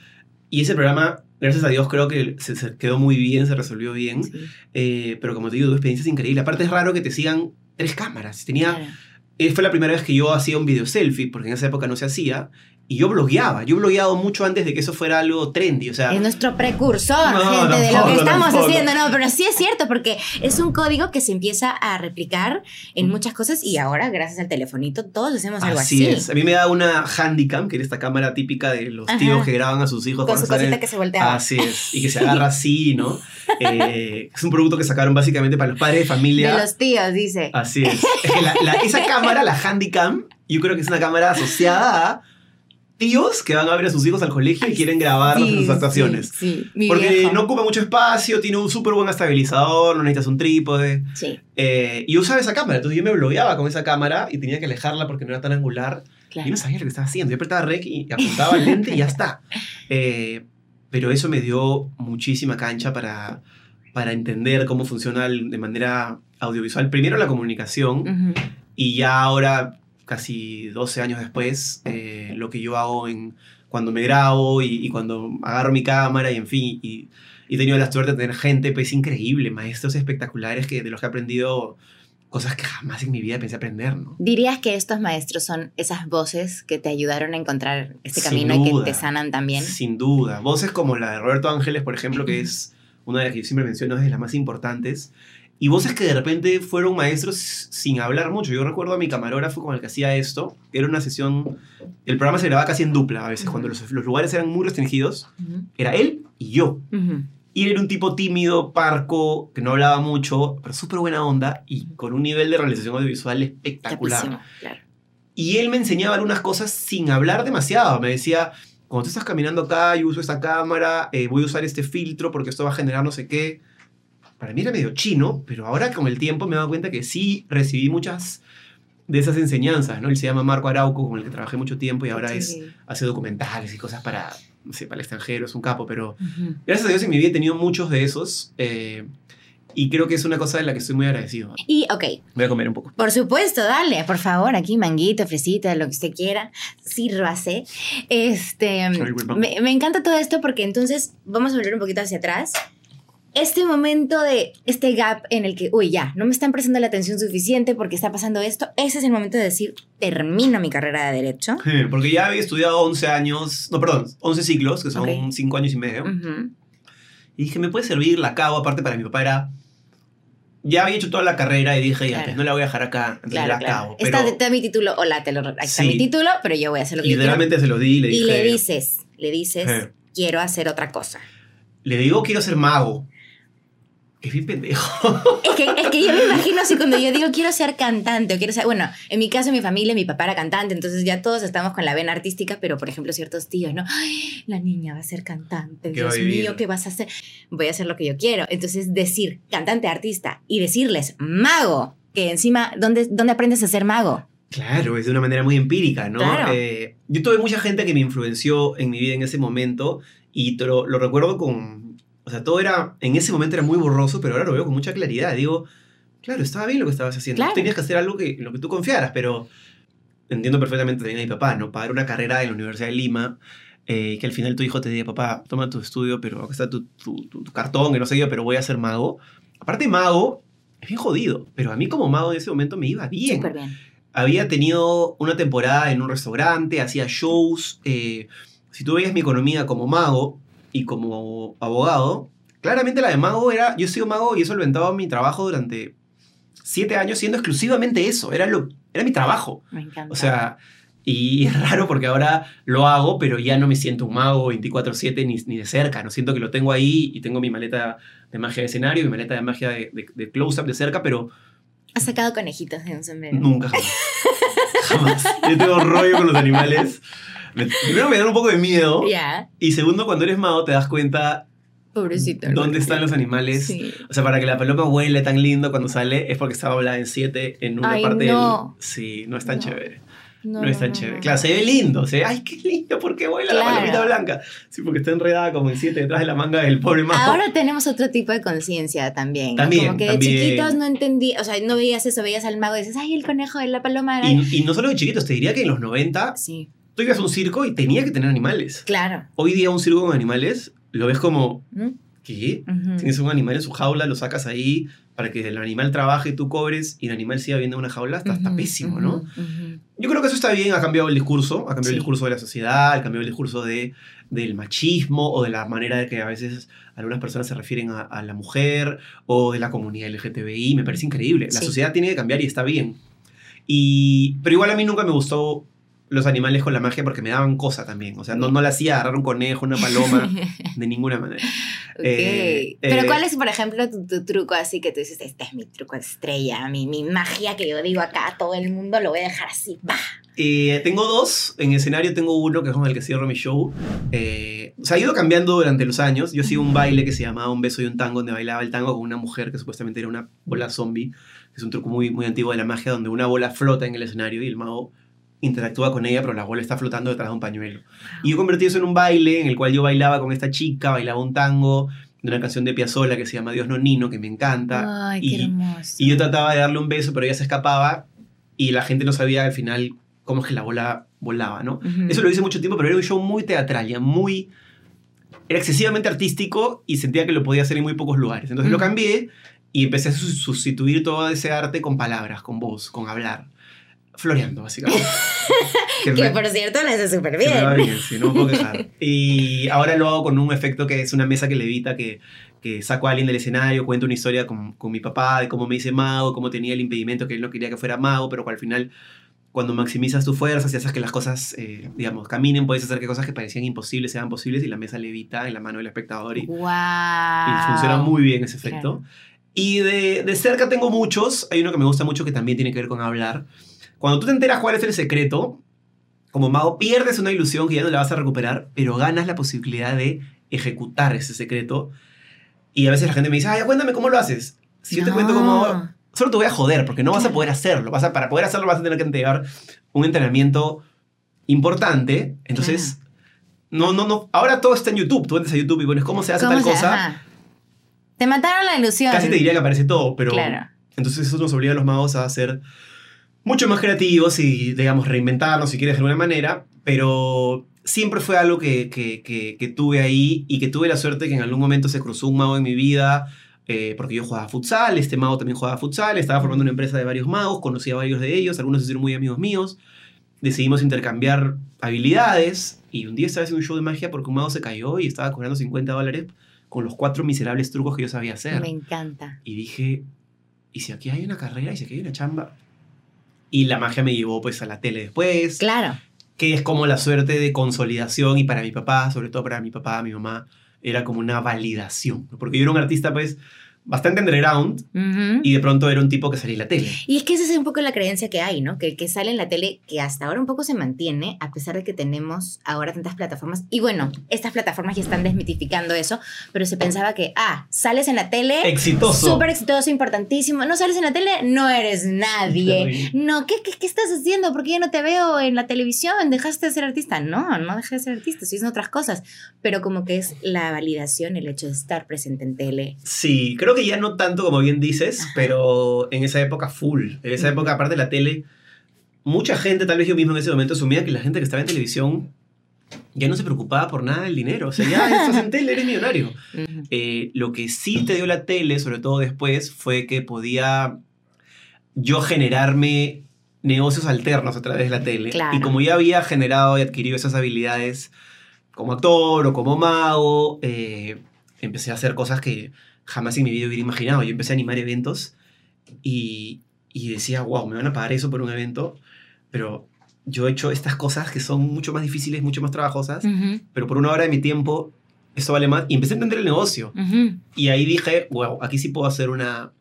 Y ese programa, gracias a Dios, creo que se, se quedó muy bien, se resolvió bien. Sí, Eh, pero como te digo, tu experiencia es increíble. Aparte es raro que te sigan tres cámaras. Tenía... claro. Eh, fue la primera vez que yo hacía un video selfie, porque en esa época no se hacía, y yo blogueaba. Yo he blogueado mucho antes de que eso fuera algo trendy, o sea... Es nuestro precursor, No, gente, de lo que estamos tampoco. haciendo. No, pero sí es cierto, porque es un código que se empieza a replicar en muchas cosas y ahora, gracias al telefonito, todos hacemos algo así. Así es. A mí me da una Handycam, que era esta cámara típica de los Ajá. tíos que graban a sus hijos. Con su cosita que se voltea. Así es. Y que se agarra así, ¿no? Eh, es un producto que sacaron básicamente para los padres de familia. de los tíos, dice. Así es. Es que la- la- esa cámara, la Handycam, yo creo que es una cámara asociada a tíos que van a ver a sus hijos al colegio y quieren grabarlos en Sí, sus actuaciones. Sí, sí, mi Porque no ocupa mucho espacio, tiene un súper buen estabilizador, no necesitas un trípode. Sí, Eh, y usaba esa cámara, entonces yo me blogueaba con esa cámara y tenía que alejarla porque no era tan angular. claro. Yo no sabía lo que estaba haciendo. Yo apretaba rec y apuntaba al lente y ya está. Eh, pero eso me dio muchísima cancha para, para entender cómo funciona de manera audiovisual. Primero la comunicación Ujú. y ya ahora casi 12 años después, eh, lo que yo hago en, cuando me grabo y, y cuando agarro mi cámara y en fin, y, y he tenido la suerte de tener gente pues increíble, maestros espectaculares que, de los que he aprendido cosas que jamás en mi vida pensé aprender, ¿no? ¿Dirías que estos maestros son esas voces que te ayudaron a encontrar este Sin camino y que te sanan también? Sin duda. Voces como la de Roberto Ángeles, por ejemplo, que es una de las que yo siempre menciono, es de las más importantes. Y voces que de repente fueron maestros sin hablar mucho. Yo recuerdo a mi camarógrafo con el que hacía esto. Era una sesión... El programa se grababa casi en dupla a veces, Ujú. cuando los, los lugares eran muy restringidos. Ujú. Era él y yo. Ujú. Y él era un tipo tímido, parco, que no hablaba mucho, pero súper buena onda y con un nivel de realización audiovisual espectacular. Capísimo, claro. Y él me enseñaba algunas cosas sin hablar demasiado. Me decía, cuando tú estás caminando acá, yo uso esta cámara, eh, voy a usar este filtro porque esto va a generar no sé qué. Para mí era medio chino, pero ahora con el tiempo me he dado cuenta que sí recibí muchas de esas enseñanzas, ¿no? Él se llama Marco Arauco, con el que trabajé mucho tiempo y ahora es, Sí. hace documentales y cosas para, no sé, para el extranjero, es un capo, pero gracias a Dios en mi vida he tenido muchos de esos eh, y creo que es una cosa de la que estoy muy agradecido. Y, ok, Voy a comer un poco. Por supuesto, dale, por favor, aquí manguito, fresita, lo que usted quiera, sírvase. Este, Ay, me encanta todo esto porque entonces vamos a volver un poquito hacia atrás. Este momento de este gap en el que, uy, ya, no me están prestando la atención suficiente porque está pasando esto, ese es el momento de decir, termino mi carrera de derecho. Porque ya había estudiado 11 años, no, perdón, 11 ciclos, que son Ok. 5 años y medio. Y dije, ¿me puede servir? La acabo, aparte para mi papá era... Ya había hecho toda la carrera y dije, ya, Claro. pues no la voy a dejar acá, entonces Claro, la acabo. Está, Pero está mi título, hola, te lo, aquí está Sí. mi título, pero yo voy a hacer lo que yo quiero. literalmente se lo di y le Y dije... le dices, le dices, Eh. quiero hacer otra cosa. Le digo, quiero ser mago. Es bien pendejo. Es que, es que yo me imagino así cuando yo digo quiero ser cantante o quiero ser, bueno, en mi caso, mi familia, mi papá era cantante, entonces ya todos estamos con la vena artística, pero por ejemplo ciertos tíos, ¿no? Ay, la niña va a ser cantante, ¿Qué va Dios mío, ¿qué vas a hacer? Voy a hacer lo que yo quiero. Entonces decir cantante, artista y decirles mago, que encima, ¿dónde, dónde aprendes a ser mago? Claro, es de una manera muy empírica, ¿no? Claro. Eh, yo tuve mucha gente que me influenció en mi vida en ese momento y te lo, lo recuerdo con... O sea, todo era... En ese momento era muy borroso, pero ahora lo veo con mucha claridad. Digo, claro, estaba bien lo que estabas haciendo. Claro. Tú tenías que hacer algo que, en lo que tú confiaras, pero entiendo perfectamente también a mi papá, ¿no? Pagar una carrera en la Universidad de Lima, eh, que al final tu hijo te diga, papá, toma tu estudio, pero acá está tu, tu, tu- tu cartón, que no sé yo, pero voy a ser mago. Aparte, mago es bien jodido, pero a mí como mago en ese momento me iba bien Súper bien. había tenido una temporada en un restaurante, hacía shows. eh, si tú veías mi economía como mago y como abogado, claramente la de mago era, yo he sido mago y he solventado mi trabajo durante siete años siendo exclusivamente eso, era, lo, era mi trabajo. Me encanta. O sea, y es raro porque ahora lo hago, pero ya no me siento un mago 24/7 ni, ni de cerca, no siento que lo tengo ahí y tengo mi maleta de magia de escenario, mi maleta de magia de, de- de close-up de cerca, pero Has sacado conejitos de un sombrero. Nunca jamás. jamás. Yo tengo rollo con los animales. Me- primero me dan un poco de miedo. Ya, Y segundo, cuando eres mago te das cuenta pobrecito. dónde están los animales. Sí. O sea, para que la paloma huele tan lindo cuando sale es porque estaba hablada en siete en una Ay, parte no. del... Sí, no es tan No. chévere. No, es tan chévere. Claro, se ve lindo. Se ve, ay, qué lindo, ¿por qué vuela Claro. la palomita blanca? Sí, porque está enredada como en siete detrás de la manga del pobre mago. Ahora tenemos otro tipo de conciencia también. ¿no? También, Como que también. de chiquitos no entendí, o sea, no veías eso, veías al mago y dices, ay, el conejo de la paloma. era-". y, y no solo de chiquitos, te diría que en los 90 Sí, tú ibas a un circo y tenía que tener animales. claro. Hoy día un circo con animales lo ves como, ¿Mm? ¿qué? Ujú. Tienes un animal en su jaula, lo sacas ahí para que el animal trabaje, tú cobres y el animal siga viendo una jaula, está, está Ujú, pésimo, ¿no? ujú, ujú. Yo creo que eso está bien, ha cambiado el discurso, ha cambiado Sí. el discurso de la sociedad, ha cambiado el discurso de, del machismo o de la manera de que a veces algunas personas se refieren a, a la mujer o de la comunidad LGTBI, me parece increíble. La Sí. sociedad tiene que cambiar y está bien. Y, pero igual a mí nunca me gustó los animales con la magia porque me daban cosa también. O sea, no, no le hacía agarrar un conejo, una paloma, de ninguna manera. Eh, Pero eh, ¿cuál es, por ejemplo, tu, tu truco así que tú dices, este es mi truco estrella, mi, mi magia que yo digo acá a todo el mundo, lo voy a dejar así, va. Eh, tengo dos. En escenario tengo uno que es con el que cierro mi show. Eh, se ha ido cambiando durante los años. Yo hacía un baile que se llamaba Un beso y un tango, donde bailaba el tango con una mujer que supuestamente era una bola zombie. Es un truco muy, muy antiguo de la magia, donde una bola flota en el escenario y el mago interactúa con ella, pero la bola está flotando detrás de un pañuelo. Y yo convertí eso en un baile en el cual yo bailaba con esta chica, bailaba un tango de una canción de Piazzolla que se llama Dios Nonino, que me encanta. Ay, y, qué hermoso. y yo trataba de darle un beso, pero ella se escapaba y la gente no sabía al final cómo es que la bola volaba, ¿no? Ujú. Eso lo hice mucho tiempo, pero era un show muy teatral, ya muy... Era excesivamente artístico y sentía que lo podía hacer en muy pocos lugares. Entonces lo cambié y empecé a su- sustituir todo ese arte con palabras, con voz, con hablar. Floreando, básicamente. Que Que me- por cierto lo hace súper que me va bien. bien, sí, no me puedo quejar. Y ahora lo hago con un efecto que es una mesa que levita, que, que saco a alguien del escenario, cuento una historia con, con mi papá de cómo me hice mago, cómo tenía el impedimento que él no quería que fuera mago, pero que al final, cuando maximizas tus fuerzas y haces que las cosas, eh, digamos, caminen, puedes hacer que cosas que parecían imposibles sean posibles y la mesa levita en la mano del espectador y, Wow. y funciona muy bien ese efecto. Y de, de cerca tengo muchos. Hay uno que me gusta mucho que también tiene que ver con hablar. Cuando tú te enteras cuál es el secreto, como mago pierdes una ilusión que ya no la vas a recuperar, pero ganas la posibilidad de ejecutar ese secreto. Y a veces la gente me dice, ay, cuéntame cómo lo haces. Si yo te cuento cómo... Solo te voy a joder, porque no vas a poder hacerlo. Vas a, para poder hacerlo vas a tener que entregar un entrenamiento importante. Entonces, no, no, no. Ahora todo está en YouTube. Tú entras a YouTube y pones cómo se hace ¿Cómo tal se- cosa. ajá. Te mataron la ilusión. Casi te diría que aparece todo, pero Claro. entonces eso nos obliga a los magos a ser mucho más creativos y, digamos, reinventarnos si quieres de alguna manera, pero siempre fue algo que, que- que- que tuve ahí y que tuve la suerte que en algún momento se cruzó un mago en mi vida, eh, porque yo jugaba futsal, este mago también jugaba futsal, estaba formando una empresa de varios magos, conocí a varios de ellos, algunos se hicieron muy amigos míos, decidimos intercambiar habilidades y un día estaba haciendo un show de magia porque un mago se cayó y estaba cobrando 50 dólares con los cuatro miserables trucos que yo sabía hacer. Me encanta. Y dije, ¿y si aquí hay una carrera? ¿Y si aquí hay una chamba? Y la magia me llevó pues a la tele después, Claro. que es como la suerte de consolidación y para mi papá, sobre todo para mi papá, mi mamá, era como una validación, ¿no? porque yo era un artista pues bastante underground Ujú. y de pronto era un tipo que salía en la tele. Y es que esa es un poco la creencia que hay, ¿no? Que el que sale en la tele, que hasta ahora un poco se mantiene, a pesar de que tenemos ahora tantas plataformas. Y bueno, estas plataformas ya están desmitificando eso, pero se pensaba que, ah, sales en la tele, Exitoso. súper exitoso, importantísimo. No sales en la tele, no eres nadie. No, ¿qué, qué, qué estás haciendo? ¿Por qué ya no te veo en la televisión? ¿Dejaste de ser artista? No, no dejé de ser artista, sí son otras cosas. Pero como que es la validación, el hecho de estar presente en tele. Sí, creo que ya no tanto como bien dices, pero en esa época full. En esa época, aparte de la tele, mucha gente, tal vez yo mismo en ese momento, asumía que la gente que estaba en televisión ya no se preocupaba por nada del dinero. O sea, ya estás en tele, eres millonario. Eh, lo que sí te dio la tele, sobre todo después, fue que podía yo generarme negocios alternos a través de la tele. Claro. Y como ya había generado y adquirido esas habilidades como actor o como mago, eh, empecé a hacer cosas que jamás en mi vida hubiera imaginado. Yo empecé a animar eventos y, y decía, wow, me van a pagar eso por un evento, pero yo he hecho estas cosas que son mucho más difíciles, mucho más trabajosas, Ujú. pero por una hora de mi tiempo, esto vale más. Y empecé a entender el negocio. Ujú. Y ahí dije, wow, aquí sí puedo hacer una,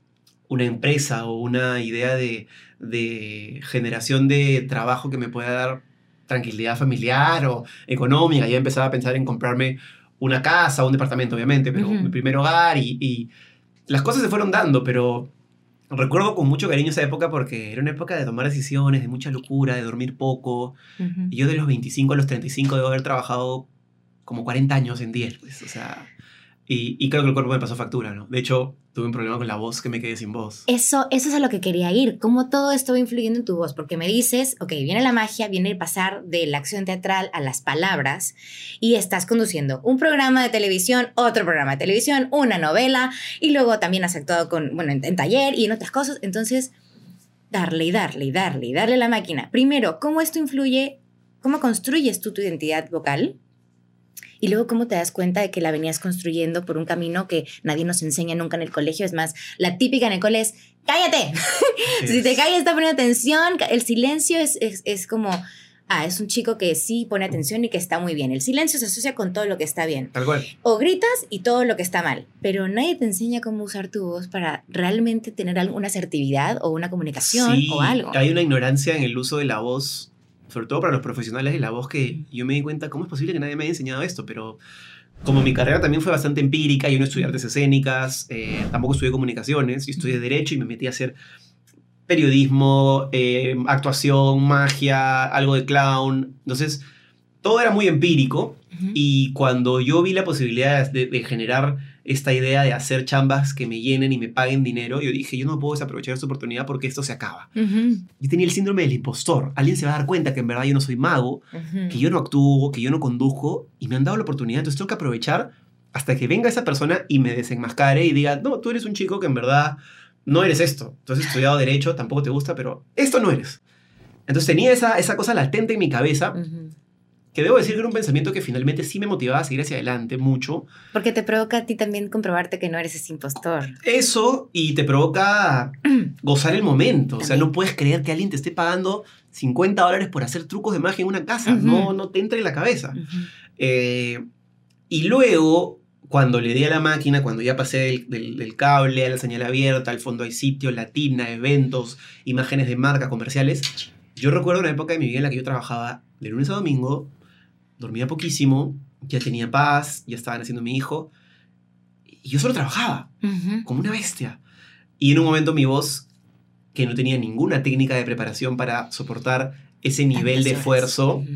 una empresa o una idea de, de generación de trabajo que me pueda dar tranquilidad familiar o económica. Ya empezaba a pensar en comprarme una casa, un departamento, obviamente, pero Ujú. mi primer hogar y, y las cosas se fueron dando, pero recuerdo con mucho cariño esa época porque era una época de tomar decisiones, de mucha locura, de dormir poco. Y yo de los 25 a los 35 debo haber trabajado como 40 años en 10, pues, o sea... Y, y creo que el cuerpo me pasó factura, ¿no? De hecho, tuve un problema con la voz que me quedé sin voz. Eso, eso es a lo que quería ir. Cómo todo esto va influyendo en tu voz. Porque me dices, ok, viene la magia, viene el pasar de la acción teatral a las palabras y estás conduciendo un programa de televisión, otro programa de televisión, una novela y luego también has actuado con, bueno, en, en taller y en otras cosas. Entonces, darle y darle y darle y darle la máquina. Primero, ¿cómo esto influye? ¿Cómo construyes tú tu identidad vocal? Y luego, ¿cómo te das cuenta de que la venías construyendo por un camino que nadie nos enseña nunca en el colegio? Es más, la típica en el cole es, cállate. si te callas, está poniendo atención. El silencio es, es, es como, ah, es un chico que sí pone atención y que está muy bien. El silencio se asocia con todo lo que está bien. Tal cual. O gritas y todo lo que está mal. Pero nadie te enseña cómo usar tu voz para realmente tener alguna asertividad o una comunicación Sí, o algo. hay una ignorancia en el uso de la voz, sobre todo para los profesionales de la voz, que yo me di cuenta, ¿cómo es posible que nadie me haya enseñado esto? Pero como mi carrera también fue bastante empírica, yo no estudié artes escénicas, eh, tampoco estudié comunicaciones, yo estudié derecho y me metí a hacer periodismo, eh, actuación, magia, algo de clown. Entonces, todo era muy empírico y cuando yo vi la posibilidad de, de generar esta idea de hacer chambas que me llenen y me paguen dinero. Yo dije, yo no puedo desaprovechar esta oportunidad porque esto se acaba. Ujú, Yo tenía el síndrome del impostor. Alguien se va a dar cuenta que en verdad yo no soy mago, que yo no actúo, que yo no conduzco y me han dado la oportunidad. Entonces tengo que aprovechar hasta que venga esa persona y me desenmascare y diga, no, tú eres un chico que en verdad no eres esto. Tú has estudiado derecho, tampoco te gusta, pero esto no eres. Entonces tenía esa, esa cosa latente en mi cabeza. Que debo decir que era un pensamiento que finalmente sí me motivaba a seguir hacia adelante mucho. Porque te provoca a ti también comprobarte que no eres ese impostor. Eso y te provoca gozar el momento. O sea, También. no puedes creer que alguien te esté pagando 50 dólares por hacer trucos de magia en una casa. Ujú. No, no te entra en la cabeza. Ujú. Eh, y luego, cuando le di a la máquina, cuando ya pasé del, del- del cable a la señal abierta, al fondo hay sitio, latina, eventos, imágenes de marca, comerciales, yo recuerdo una época de mi vida en la que yo trabajaba de lunes a domingo, dormía poquísimo, ya tenía paz, ya estaba naciendo mi hijo, y yo solo trabajaba Ujú. como una bestia. Y en un momento mi voz, que no tenía ninguna técnica de preparación para soportar ese nivel de esfuerzo, Ujú.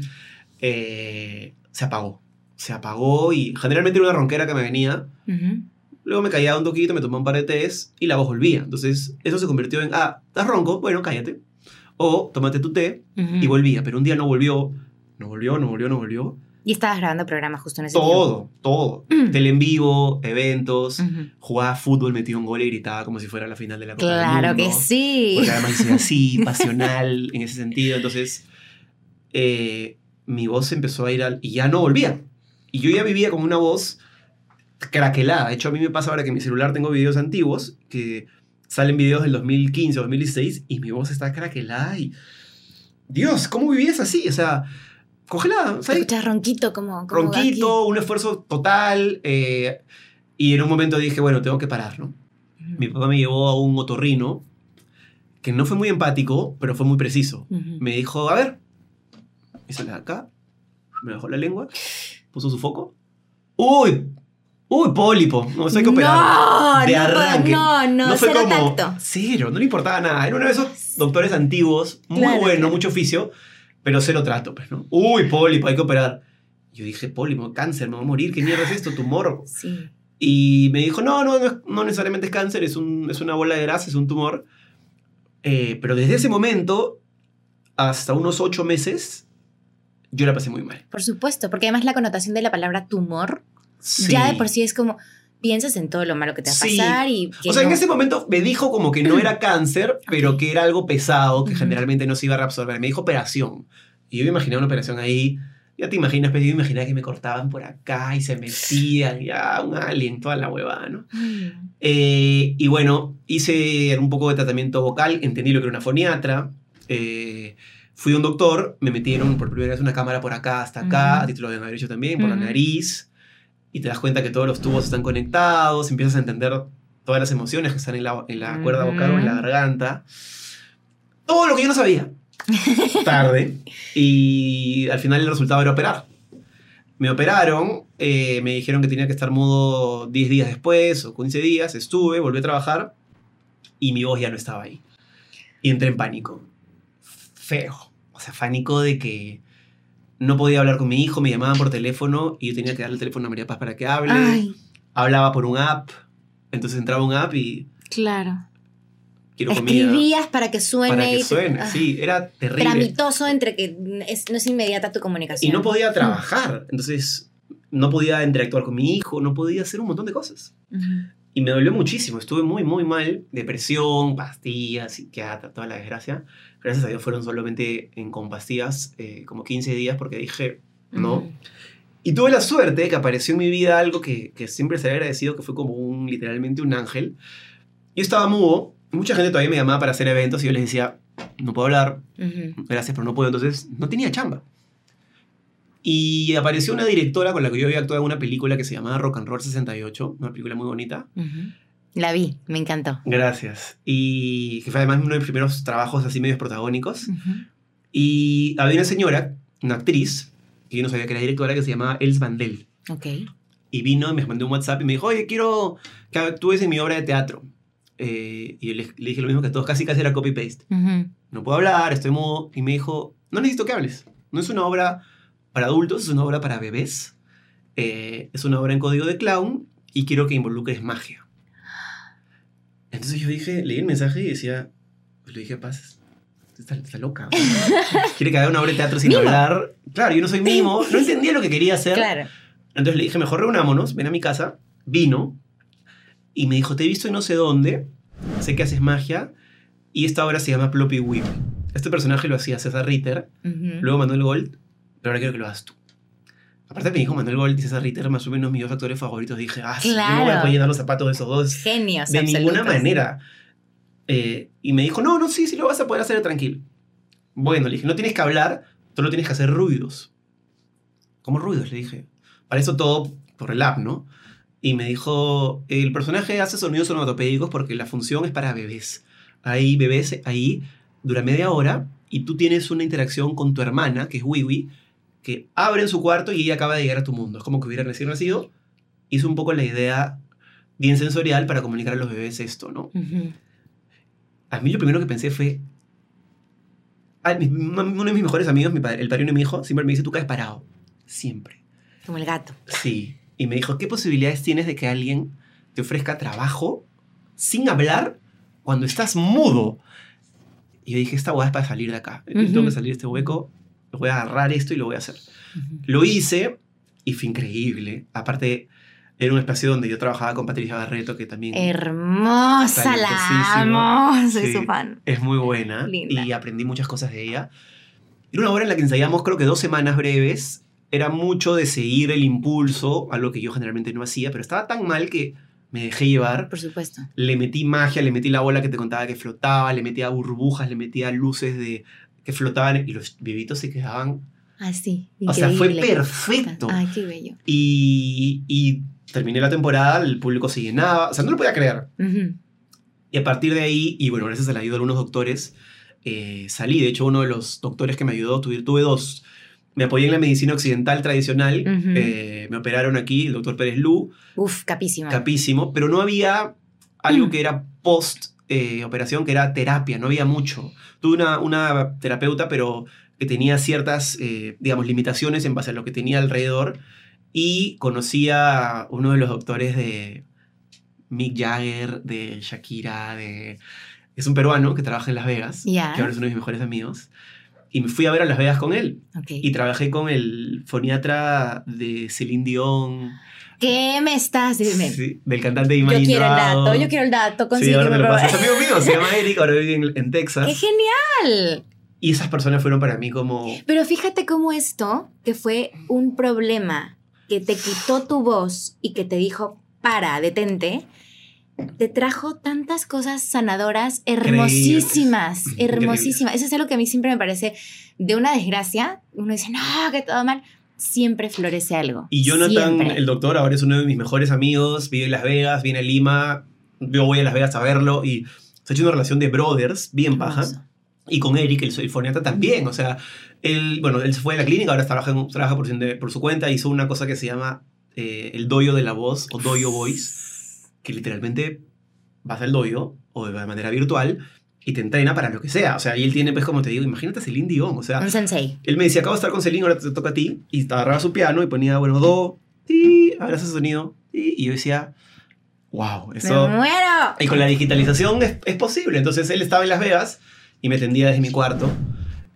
eh, se apagó. Se apagó y generalmente era una ronquera que me venía. Ujú. Luego me caía un toquito, me tomaba un par de tés y la voz volvía. Entonces eso se convirtió en, ah, ¿estás ronco? Bueno, cállate. O tómate tu té y volvía. Pero un día no volvió, no volvió, no volvió, no volvió. Y estabas grabando programas justo en ese Todo, todo. tiempo. Tele en vivo, eventos, jugaba fútbol, metía un gol y gritaba como si fuera la final de la Copa del Claro que sí. Porque además soy así, pasional en ese sentido. Entonces, eh, mi voz empezó a ir al... Y ya no volvía. Y yo ya vivía como una voz craquelada. De hecho, a mí me pasa ahora que en mi celular tengo videos antiguos, que salen videos del 2015 o 2016, y mi voz está craquelada y... Dios, ¿cómo vivías así? O sea, congelada. ¿sabes? escuchas ronquito como, como Ronquito, un esfuerzo total. eh, y en un momento dije, bueno, tengo que parar, ¿no? aquí. Mi papá me llevó a un otorrino que no fue muy empático, pero fue muy preciso. Ujú. Me dijo, a ver, hizo la acá, me bajó la lengua, puso su foco. ¡Uy! ¡Uy, pólipo! No, eso hay que operar. No, De no, arranque. no, no, fue cero como tacto. cero, no le importaba nada. Era uno de esos doctores antiguos, muy Claro, bueno, claro. mucho oficio, pero cero trato, pues, ¿no? ¡Uy, pólipo! Hay que operar. Yo dije, pólipo, cáncer, me voy a morir, ¿qué mierda es esto? Tumor. Sí. Y me dijo, no, no, no, no necesariamente es cáncer, es, un, es una bola de grasa, es un tumor. Eh, pero desde ese momento, hasta unos ocho meses, yo la pasé muy mal. Por supuesto, porque además la connotación de la palabra tumor Sí. ya de por sí es como piensas en todo lo malo que te va a Sí. pasar y que O sea, en no- ese momento me dijo como que no era cáncer, pero Ok. que era algo pesado, que generalmente no se iba a reabsorber. Me dijo operación. Y yo me imaginaba una operación ahí. Ya te imaginas, pero yo me imaginaba que me cortaban por acá y se metían, ya un alien, toda la huevada, ¿no? Mm. Eh, y bueno, hice un poco de tratamiento vocal, entendí lo que era una foniatra. eh, fui a un doctor, me metieron por primera vez una cámara por acá hasta acá, a ti te lo deben haber hecho también, por la nariz. Y te das cuenta que todos los tubos están conectados, empiezas a entender todas las emociones que están en la, en la cuerda vocal o en la Ujú. garganta. Todo lo que yo no sabía. Tarde. Y al final el resultado era operar. Me operaron, eh, me dijeron que tenía que estar mudo 10 días después o 15 días, estuve, volví a trabajar y mi voz ya no estaba ahí. Y entré en pánico. Feo. O sea, pánico de que no podía hablar con mi hijo, me llamaban por teléfono y yo tenía que darle el teléfono a María Paz para que hable. Ay, Hablaba por un app, entonces entraba un app y claro. quiero comida. Escribías para que suene. Para que suene, ah, sí, era terrible. Tramitoso entre que es- no es inmediata tu comunicación. Y no podía trabajar, entonces no podía interactuar con mi hijo, no podía hacer un montón de cosas. Y me dolió muchísimo, estuve muy, muy mal, depresión, pastillas, psiquiatra, toda la desgracia. Gracias a Dios fueron solamente en, con pastillas eh, como 15 días porque dije, no. Ujú. Y tuve la suerte que apareció en mi vida algo que, que siempre se agradecido, que fue como un, literalmente un ángel. Yo estaba mudo, mucha gente todavía me llamaba para hacer eventos y yo les decía, no puedo hablar, Ujú. gracias, pero no puedo. Entonces, no tenía chamba. Y apareció una directora con la que yo había actuado en una película que se llamaba Rock and Roll 68, una película muy bonita. La vi, me encantó. Gracias. Y que fue además uno de mis primeros trabajos así medios protagónicos. Y había una señora, una actriz, que yo no sabía que era directora, que se llamaba Els Vandel. Ok. Y vino y me mandó un WhatsApp y me dijo, oye, quiero que actúes en mi obra de teatro. Eh, y yo le, le dije lo mismo que a todos, casi casi era copy-paste. No puedo hablar, estoy mudo. Y me dijo, no necesito que hables. No es una obra para adultos, es una obra para bebés. Eh, es una obra en código de clown y quiero que involucres magia. Entonces yo dije, leí el mensaje y decía, le dije, Paz, está, está loca. Quiere que haga una obra de teatro sin Mimo. hablar. Claro, yo no soy mimo, no entendía lo que quería hacer. Claro. Entonces le dije, mejor reunámonos, ven a mi casa. Vino y me dijo, te he visto en no sé dónde, sé que haces magia y esta obra se llama Ploppy Whip. Este personaje lo hacía César Ritter, Ujú. luego Manuel Gold, pero ahora quiero que lo hagas tú. Aparte me dijo Manuel Gold y César Ritter, más o menos mis dos actores favoritos. Dije, ah, yo no voy a Claro. poder llenar los zapatos de esos dos. Genios. De ninguna manera. Eh, y me dijo, no, no, sí, sí lo vas a poder hacer tranquilo. Bueno, le dije, no tienes que hablar, solo tienes que hacer ruidos. ¿Cómo ruidos? Le dije. Para eso todo por el app, ¿no? Y me dijo, el personaje hace sonidos onomatopédicos porque la función es para bebés. Hay bebés ahí, dura media hora, y tú tienes una interacción con tu hermana, que es Wiwi, que abre en su cuarto y ella acaba de llegar a tu mundo. Es como que hubiera recién nacido. Hizo un poco la idea bien sensorial para comunicar a los bebés esto, ¿no? Ujú. A mí lo primero que pensé fue... mi- uno de mis mejores amigos, mi padre, el padrino de mi hijo, siempre me dice, tú caes parado. Siempre. Como el gato. Sí. Y me dijo, ¿qué posibilidades tienes de que alguien te ofrezca trabajo sin hablar cuando estás mudo? Y yo dije, esta hueá es para salir de acá. Yo Ujú. tengo que salir de este hueco, voy a agarrar esto y lo voy a hacer. Ujú. Lo hice y fue increíble. Aparte, era un espacio donde yo trabajaba con Patricia Barreto, que también Hermosa, la amo. Soy Sí. su fan. es muy buena Linda. y aprendí muchas cosas de ella. Era una obra en la que ensayamos creo que dos semanas breves. Era mucho de seguir el impulso, algo que yo generalmente no hacía, pero estaba tan mal que me dejé llevar. Por supuesto. Le metí magia, le metí la bola que te contaba que flotaba, le metía burbujas, le metía luces de que flotaban y los bebitos se quedaban. Así. O sea, fue increíble. perfecto. Ay, qué bello. Y, y terminé la temporada, el público se llenaba, o sea, no lo podía creer. Y a partir de ahí, y bueno, gracias a la ayuda de algunos doctores, eh, salí. De hecho, uno de los doctores que me ayudó, tuve, tuve dos. Me apoyé en la medicina occidental tradicional. Eh, me operaron aquí, el doctor Pérez Lu, Uf, capísima. capísimo, pero no había algo Mm. que era post eh, operación, que era terapia, no había mucho. Tuve una, una terapeuta, pero que tenía ciertas, eh, digamos, limitaciones en base a lo que tenía alrededor. Y conocía a uno de los doctores de Mick Jagger, de Shakira, de... Es un peruano que trabaja en Las Vegas, Ya. que ahora es uno de mis mejores amigos. Y me fui a ver a Las Vegas con él. Y trabajé con el foniatra de Celine Dion, ¿Qué me estás diciendo? sí, del cantante Yo Imagine quiero el dato, yo quiero el dato. Sí, ahora te lo favor. amigo mío, se llama Eric, ahora vive en, en Texas. ¡Qué genial! Y esas personas fueron para mí como... Pero fíjate cómo esto, que fue un problema que te quitó tu voz y que te dijo, para, detente, te trajo tantas cosas sanadoras hermosísimas, Increíbles. hermosísimas. Eso es algo que a mí siempre me parece de una desgracia. Uno dice, no, que todo mal. Siempre florece algo. Y Jonathan, Siempre. el doctor, ahora es uno de mis mejores amigos, vive en Las Vegas, viene a Lima, yo voy a Las Vegas a verlo y se ha hecho una relación de brothers bien baja. Y con Eric, el, el foniatra, también. O sea, él, bueno, él se fue de la clínica, ahora trabaja, en- trabaja por, su- por su cuenta, hizo una cosa que se llama eh, el doyo de la voz o doyo voice, que literalmente vas al doyo o de manera virtual y te entrena para lo que sea. O sea, y él tiene, pues, como te digo, imagínate a Celine Dion. O sea, Un sensei. él me decía, acabo de estar con Celine, ahora te toca a ti. Y agarraba su piano y ponía, bueno, do, ti, ahora ese sonido. Y yo decía, wow, eso... ¡Me muero! Y con la digitalización es, es posible. Entonces él estaba en Las Vegas y me atendía desde mi cuarto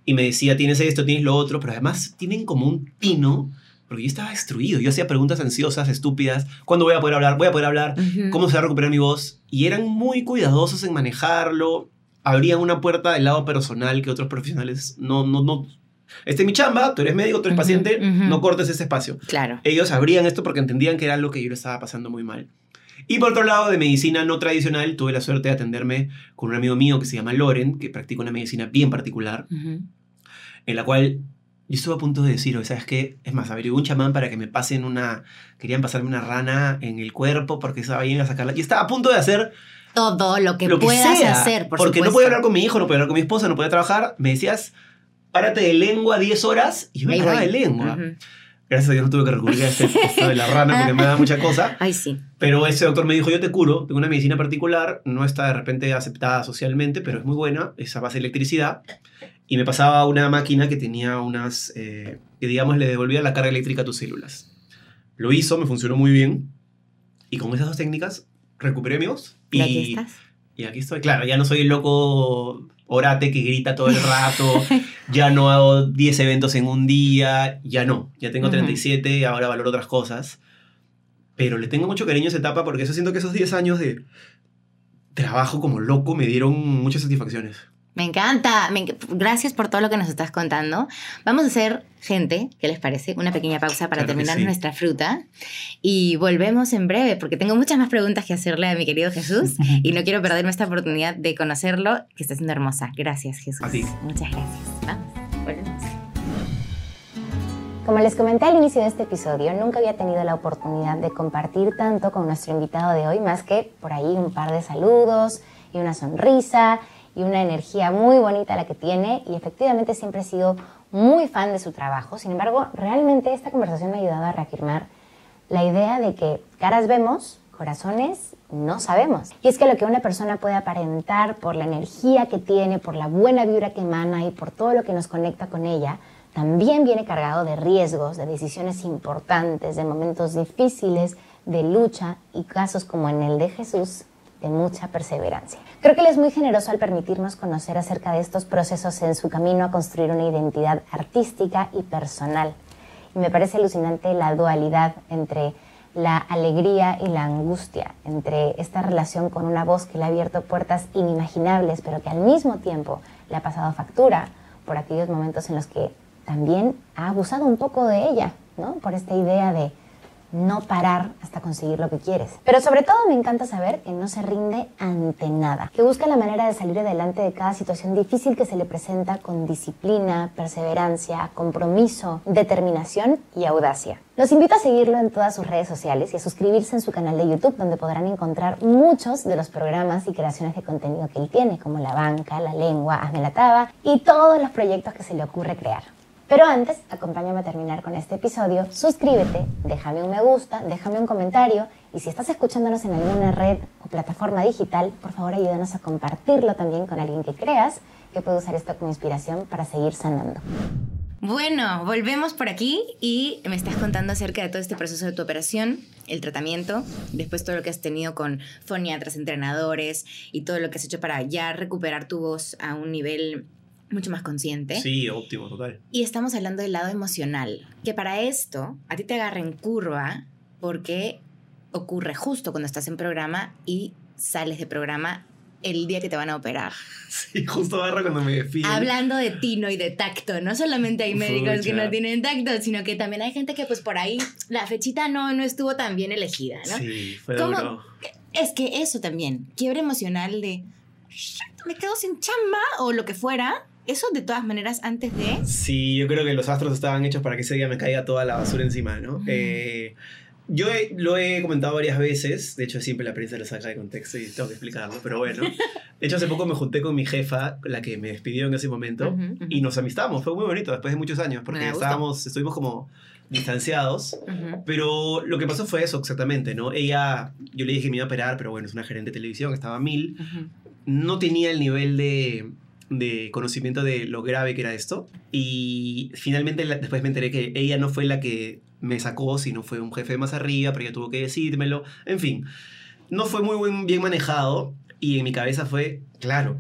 y me decía, tienes esto, tienes lo otro, pero además tienen como un tino, porque yo estaba destruido. Yo hacía preguntas ansiosas, estúpidas. ¿Cuándo voy a poder hablar? Voy a poder hablar. Ujú. ¿Cómo se va a recuperar mi voz? Y eran muy cuidadosos en manejarlo. Abrían una puerta del lado personal que otros profesionales no... no, no este es mi chamba, tú eres médico, tú eres Ujú, paciente, ujú. no cortes ese espacio Claro. ellos abrían esto porque entendían que era algo que yo le estaba pasando muy mal. Y por otro lado, de medicina no tradicional, tuve la suerte de atenderme con un amigo mío que se llama Loren, que practica una medicina bien particular, Ujú. en la cual yo estuve a punto de decir, ¿sabes qué? Es más, averigué un chamán para que me pasen una... Querían pasarme una rana en el cuerpo porque estaba bien a sacarla. Y estaba a punto de hacer Todo lo que lo que puedas sea. hacer, por porque no podía hablar con mi hijo, no podía hablar con mi esposa, no podía trabajar. Me decías, párate de lengua 10 horas y yo me paraba de lengua. Gracias a Dios no tuve que recurrir a esto de la rana porque me da mucha cosa. Ay, sí. Pero ese doctor me dijo, yo te curo, tengo una medicina particular, no está de repente aceptada socialmente, pero es muy buena, es a base de electricidad. Y me pasaba una máquina que tenía unas, eh, que digamos le devolvía la carga eléctrica a tus células. Lo hizo, me funcionó muy bien. Y con esas dos técnicas recuperé mi voz. Y, aquí estás. Y aquí estoy. Claro, ya no soy el loco orate que grita todo el rato. ya no hago 10 eventos en un día. Ya no. Ya tengo 37, ahora valoro otras cosas. Pero le tengo mucho cariño a esa etapa porque eso siento que esos 10 años de trabajo como loco me dieron muchas satisfacciones. Me encanta. Gracias por todo lo que nos estás contando. Vamos a hacer, gente, ¿qué les parece? Una pequeña pausa para terminar nuestra fruta. Y volvemos en breve, porque tengo muchas más preguntas que hacerle a mi querido Jesús y no quiero perderme esta oportunidad de conocerlo, que está siendo hermosa. Gracias, Jesús. A ti. Muchas gracias. Vamos, volvemos. Como les comenté al inicio de este episodio, nunca había tenido la oportunidad de compartir tanto con nuestro invitado de hoy, más que por ahí un par de saludos y una sonrisa y una energía muy bonita la que tiene y efectivamente siempre he sido muy fan de su trabajo. Sin embargo, realmente esta conversación me ha ayudado a reafirmar la idea de que caras vemos, corazones no sabemos. Y es que lo que una persona puede aparentar por la energía que tiene, por la buena vibra que emana y por todo lo que nos conecta con ella, también viene cargado de riesgos, de decisiones importantes, de momentos difíciles, de lucha y casos como en el de Jesús, de mucha perseverancia. Creo que él es muy generoso al permitirnos conocer acerca de estos procesos en su camino a construir una identidad artística y personal. Y me parece alucinante la dualidad entre la alegría y la angustia, entre esta relación con una voz que le ha abierto puertas inimaginables, pero que al mismo tiempo le ha pasado factura por aquellos momentos en los que también ha abusado un poco de ella, ¿no? Por esta idea de no parar hasta conseguir lo que quieres. Pero sobre todo me encanta saber que no se rinde ante nada, que busca la manera de salir adelante de cada situación difícil que se le presenta con disciplina, perseverancia, compromiso, determinación y audacia. Los invito a seguirlo en todas sus redes sociales y a suscribirse en su canal de YouTube donde podrán encontrar muchos de los programas y creaciones de contenido que él tiene, como La Banca, La Lengua, Hazme la Taba y todos los proyectos que se le ocurre crear. Pero antes, acompáñame a terminar con este episodio. Suscríbete, déjame un me gusta, déjame un comentario y si estás escuchándonos en alguna red o plataforma digital, por favor ayúdanos a compartirlo también con alguien que creas que puede usar esto como inspiración para seguir sanando. Bueno, volvemos por aquí y me estás contando acerca de todo este proceso de tu operación, el tratamiento, después todo lo que has tenido con foniatras, entrenadores y todo lo que has hecho para ya recuperar tu voz a un nivel mucho más consciente. Sí, óptimo, total. Y estamos hablando del lado emocional, que para esto a ti te agarra en curva porque ocurre justo cuando estás en programa y sales de programa el día que te van a operar. Sí, justo agarra cuando me defiendo. Hablando de tino y de tacto, no solamente hay médicos que no tienen tacto, sino que también hay gente que pues por ahí la fechita no, no estuvo tan bien elegida, ¿no? Sí, fue duro. Es que eso también, quiebre emocional de me quedo sin chamba o lo que fuera, eso de todas maneras antes de... Sí, yo creo que los astros estaban hechos para que ese día me caiga toda la basura encima, ¿no? Eh, yo lo he comentado varias veces, de hecho siempre la prensa lo saca de contexto y tengo que explicarlo, pero bueno. De hecho hace poco me junté con mi jefa, la que me despidió en ese momento, y nos amistamos, fue muy bonito después de muchos años, porque estábamos, estuvimos como distanciados, pero lo que pasó fue eso exactamente, ¿no? Ella, yo le dije que me iba a operar, pero bueno, es una gerente de televisión, estaba a mil, no tenía el nivel de de conocimiento de lo grave que era esto. Y finalmente después me enteré que ella no fue la que me sacó, sino fue un jefe más arriba, pero ella tuvo que decírmelo. En fin, no fue muy, bien manejado y en mi cabeza fue, claro,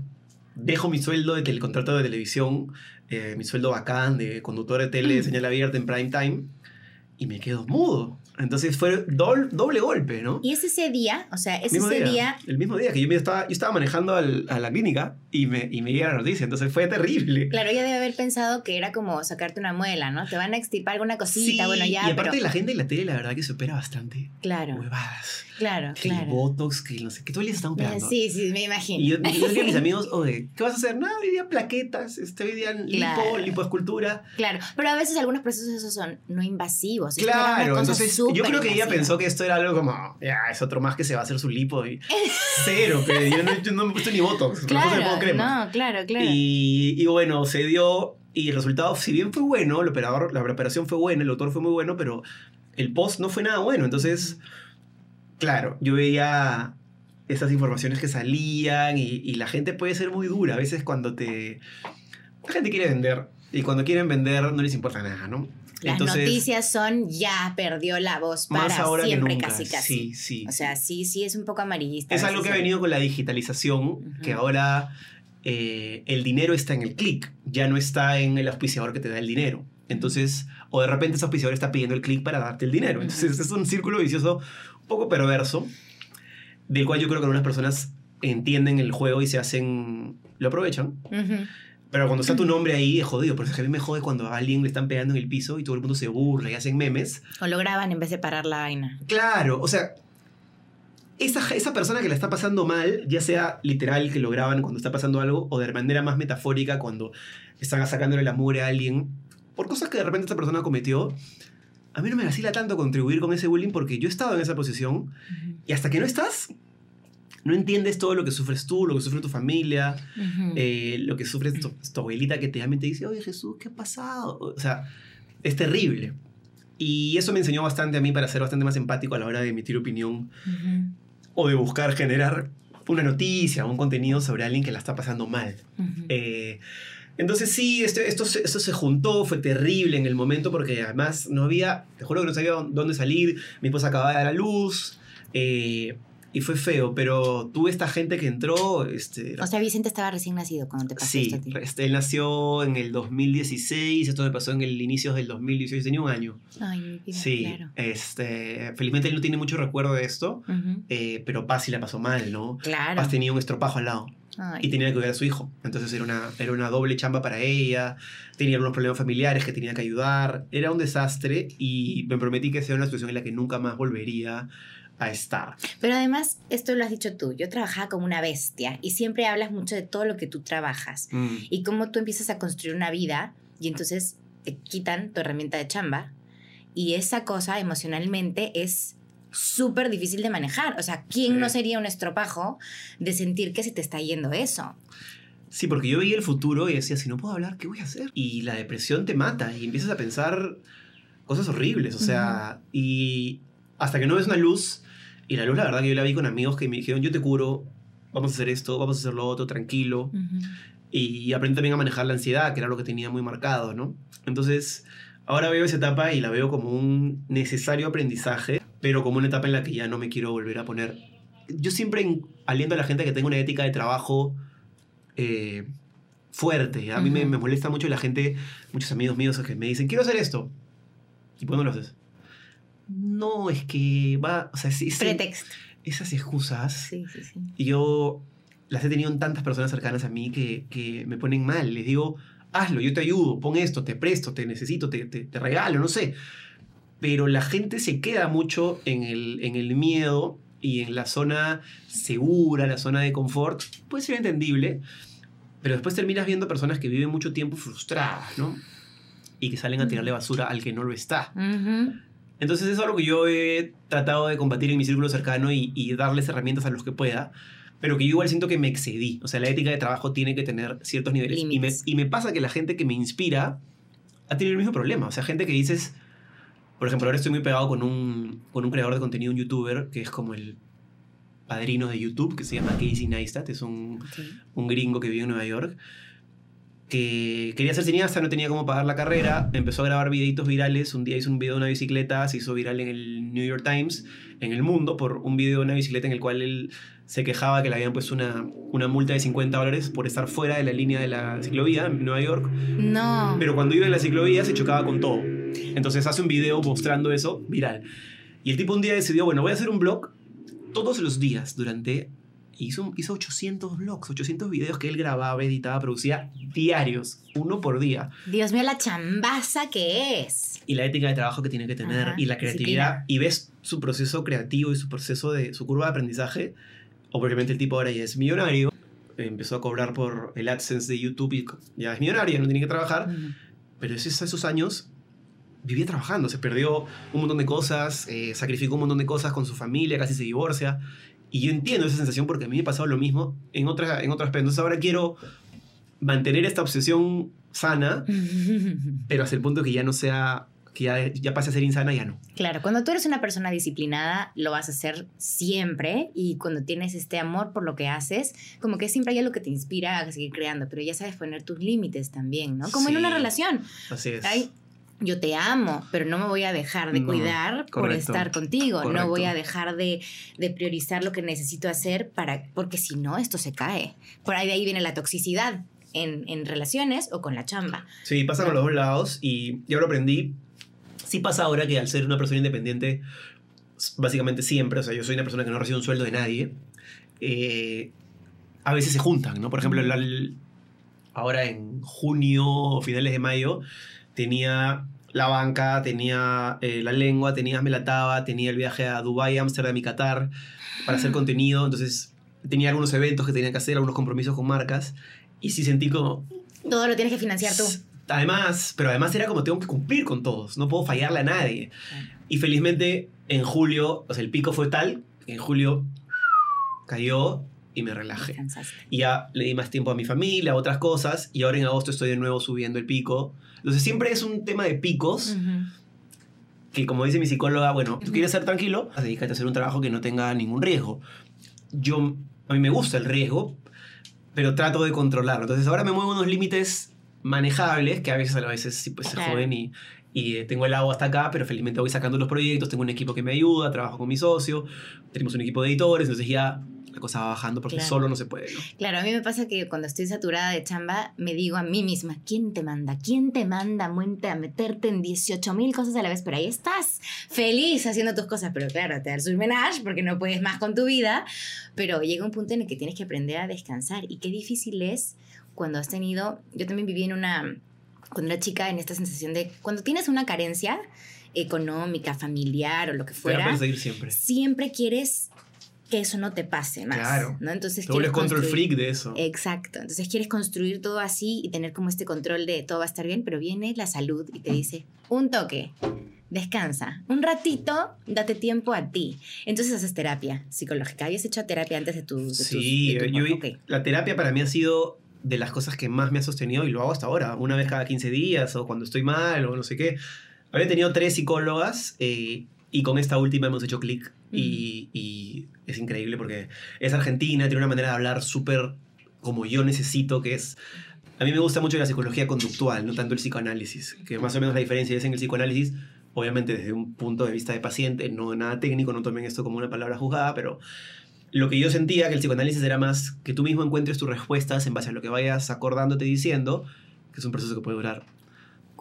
dejo mi sueldo del contrato de televisión, eh, mi sueldo bacán de conductor de tele, de señal abierta en prime time, y me quedo mudo. Entonces fue doble, golpe, ¿no? Y es ese día, o sea, es ese día, El mismo día que yo, estaba, yo estaba manejando a la clínica y me, y me llega la noticia, entonces fue terrible. Claro, ella debe haber pensado que era como sacarte una muela, ¿no? Te van a extirpar alguna cosita, bueno, ya. Y aparte la gente en la tele, la verdad que se opera bastante. Claro. Huevadas. Claro, que claro. Botox, que no sé, que todo el día están operando. Sí, sí, me imagino. Y yo, yo digo a mis amigos, oye, ¿qué vas a hacer? Nada, hoy día plaquetas, este, hoy día lipo, lipoescultura. Claro, pero a veces algunos procesos esos son no invasivos. Claro, entonces yo creo que ella pensó que esto era algo como, ya, es otro más que se va a hacer su lipo y cero, que yo no, yo no me he puesto ni Botox, claro, no pongo crema. No, claro, claro. Y, y bueno, se dio y el resultado, si bien fue bueno, el operador, la operación fue buena, el doctor fue muy bueno, pero el post no fue nada bueno, entonces claro, yo veía esas informaciones que salían y, la gente puede ser muy dura. A veces cuando te... La gente quiere vender y cuando quieren vender no les importa nada, ¿no? Las Entonces, noticias son ya perdió la voz para Más ahora que siempre, nunca. casi casi. Sí, sí. O sea, sí, sí es un poco amarillista. Es algo que ha venido con la digitalización, que ahora eh, el dinero está en el clic, ya no está en el auspiciador que te da el dinero. Entonces, o de repente ese auspiciador está pidiendo el clic para darte el dinero. Entonces, es un círculo vicioso poco perverso, del cual yo creo que algunas personas entienden el juego y se hacen, lo aprovechan. Pero cuando está tu nombre ahí, es jodido. Por eso a mí me jode cuando a alguien le están pegando en el piso y todo el mundo se burla y hacen memes. O lo graban en vez de parar la vaina. Claro, o sea, esa, esa persona que la está pasando mal, ya sea literal que lo graban cuando está pasando algo, o de manera más metafórica cuando están sacándole la mugre a alguien, por cosas que de repente esa persona cometió, a mí no me vacila tanto contribuir con ese bullying porque yo he estado en esa posición y hasta que no estás, no entiendes todo lo que sufres tú, lo que sufre tu familia, eh, lo que sufre tu, tu abuelita que te llama y te dice, oye Jesús, ¿qué ha pasado? O sea, es terrible. Y eso me enseñó bastante a mí para ser bastante más empático a la hora de emitir opinión o de buscar generar una noticia, un contenido sobre alguien que la está pasando mal. Eh, entonces sí, este- esto, se- esto se juntó, fue terrible en el momento porque además no había, te juro que no sabía dónde salir, mi esposa acababa de dar a luz eh, y fue feo, pero tuve esta gente que entró, este, O sea, Vicente estaba recién nacido cuando te pasó Sí, esto a ti. este, él nació en el 2016, esto me pasó en el inicio del 2018, tenía un año. Ay, mi vida, Sí, claro. este, felizmente él no tiene mucho recuerdo de esto, eh, pero Paz sí la pasó mal, ¿no? Claro. Paz tenía un estropajo al lado Ay. y tenía que cuidar a su hijo, entonces era una, era una doble chamba para ella, tenía algunos problemas familiares que tenía que ayudar, era un desastre y me prometí que sea una situación en la que nunca más volvería a estar. Pero además, esto lo has dicho tú, yo trabajaba como una bestia y siempre hablas mucho de todo lo que tú trabajas Mm, y cómo tú empiezas a construir una vida y entonces te quitan tu herramienta de chamba y esa cosa emocionalmente es súper difícil de manejar. O sea, ¿quién Sí. no sería un estropajo de sentir que se te está yendo eso? Sí, porque yo veía el futuro y decía, si no puedo hablar, ¿qué voy a hacer? Y la depresión te mata y empiezas a pensar cosas horribles, o sea, y hasta que no ves una luz, y la luz la verdad que yo la vi con amigos que me dijeron, yo te curo, vamos a hacer esto, vamos a hacer lo otro, tranquilo, y aprendí también a manejar la ansiedad, que era lo que tenía muy marcado, ¿no? Entonces, ahora veo esa etapa y la veo como un necesario aprendizaje, pero como una etapa en la que ya no me quiero volver a poner. Yo siempre en- aliento a la gente que tenga una ética de trabajo eh, fuerte. A mí me, Ujú. me molesta mucho la gente, muchos amigos míos que me dicen, quiero hacer esto. ¿Y por qué no lo haces? No, es que va, o sea, sí, Pretexto. esas excusas Sí, sí, sí. y yo las he tenido en tantas personas cercanas a mí que, que me ponen mal. Les digo, hazlo, yo te ayudo, pon esto, te presto, te necesito, te, te- te regalo, no sé. Pero la gente se queda mucho en el, en el miedo y en la zona segura, la zona de confort. Puede ser entendible, pero después terminas viendo personas que viven mucho tiempo frustradas, ¿no? Y que salen a tirarle basura al que no lo está. Entonces eso es algo que yo he tratado de combatir en mi círculo cercano y, y darles herramientas a los que pueda, pero que yo igual siento que me excedí. O sea, la ética de trabajo tiene que tener ciertos niveles. Y me, y me pasa que la gente que me inspira ha tenido el mismo problema. O sea, gente que dices, por ejemplo, ahora estoy muy pegado con un, con un creador de contenido, un youtuber, que es como el padrino de YouTube, que se llama Casey Neistat, es un, un gringo que vive en Nueva York, que quería ser cineasta, no tenía cómo pagar la carrera, empezó a grabar videitos virales, un día hizo un video de una bicicleta, se hizo viral en el New York Times, en el mundo, por un video de una bicicleta en el cual él se quejaba que le habían puesto una, una multa de 50 dólares por estar fuera de la línea de la ciclovía en Nueva York, No. pero cuando iba en la ciclovía se chocaba con todo. Entonces hace un video mostrando eso viral. Y el tipo un día decidió, bueno, voy a hacer un blog todos los días durante... Hizo, hizo 800 blogs, 800 videos que él grababa, editaba, producía diarios, uno por día. Dios mío, la chambaza que es. Y la ética de trabajo que tiene que tener, Ajá, y la creatividad, disciplina. y ves su proceso creativo y su proceso de su curva de aprendizaje. Obviamente el tipo ahora ya es millonario, empezó a cobrar por el AdSense de YouTube y ya es millonario, no tiene que trabajar. Ujú. Pero esos, esos años vivía trabajando, se perdió un montón de cosas, eh, sacrificó un montón de cosas con su familia, casi se divorcia. Y yo entiendo esa sensación porque a mí me ha pasado lo mismo en, otra, en aspecto. Entonces ahora quiero mantener esta obsesión sana, pero hasta el punto que ya no sea, que ya, ya pase a ser insana, ya no. Claro, cuando tú eres una persona disciplinada, lo vas a hacer siempre y cuando tienes este amor por lo que haces, como que siempre hay algo que te inspira a seguir creando, pero ya sabes poner tus límites también, ¿no? Como en Sí. una relación. Así es. Hay yo te amo, pero no me voy a dejar de No, cuidar por estar contigo. No voy a dejar de, de priorizar lo que necesito hacer para, porque si no, esto se cae. Por ahí de ahí viene la toxicidad en, en relaciones o con la chamba. Sí, pasa con los dos lados y yo lo aprendí. Sí pasa ahora que al ser una persona independiente, básicamente siempre, o sea, yo soy una persona que no recibe un sueldo de nadie, eh, a veces se juntan, ¿no? Por ejemplo, el- el- ahora en junio o finales de mayo tenía la banca, tenía eh, la lengua, tenía Melataba, tenía el viaje a Dubái, Ámsterdam y Qatar para hacer contenido, entonces tenía algunos eventos que tenía que hacer, algunos compromisos con marcas y sí sentí como, Todo lo tienes que financiar tú. Además, pero además era como tengo que cumplir con todos, no puedo fallarle a nadie. Y felizmente en julio, o sea, el pico fue tal, que en julio cayó y me relajé. Descansaste. Y ya le di más tiempo a mi familia, a otras cosas, y ahora en agosto estoy de nuevo subiendo el pico. Entonces siempre es un tema de picos, Ujú. que como dice mi psicóloga, bueno, tú quieres ser tranquilo, dedícate a hacer un trabajo que no tenga ningún riesgo. Yo, a mí me gusta el riesgo, pero trato de controlarlo. Entonces ahora me muevo unos límites manejables, que a veces a veces sí pues ser joven y, y eh, tengo el agua hasta acá, pero felizmente voy sacando los proyectos, tengo un equipo que me ayuda, trabajo con mi socio, tenemos un equipo de editores, entonces ya la cosa va bajando porque Claro. solo no se puede, ¿no? Claro, a mí me pasa que cuando estoy saturada de chamba, me digo a mí misma, ¿quién te manda? ¿Quién te manda a meterte en 18 mil cosas a la vez? Pero ahí estás, feliz haciendo tus cosas, pero claro, te da el surmenage porque no puedes más con tu vida, pero llega un punto en el que tienes que aprender a descansar y qué difícil es cuando has tenido, yo también viví en una, cuando era chica, en esta sensación de, cuando tienes una carencia económica, familiar o lo que Te va a fuera, perseguir siempre. siempre quieres que eso no te pase más, Claro. ¿no? Entonces Te vuelves control freak de eso. Exacto. Entonces quieres construir todo así y tener como este control de todo va a estar bien, pero viene la salud y te dice, un toque, descansa, un ratito, date tiempo a ti. Entonces haces terapia psicológica. ¿Habías hecho terapia antes de tu... de tus- Sí, de tu- yo vi- ok. la terapia para mí ha sido de las cosas que más me ha sostenido y lo hago hasta ahora, una vez cada 15 días o cuando estoy mal o no sé qué. Había tenido tres psicólogas eh, y con esta última hemos hecho clic y, y es increíble porque es argentina, tiene una manera de hablar súper como yo necesito, que es... A mí me gusta mucho la psicología conductual, no tanto el psicoanálisis, que más o menos la diferencia es en el psicoanálisis, obviamente desde un punto de vista de paciente, no nada técnico, no tomen esto como una palabra juzgada, pero lo que yo sentía que el psicoanálisis era más que tú mismo encuentres tus respuestas en base a lo que vayas acordándote diciendo, que es un proceso que puede durar, ¿Cuánto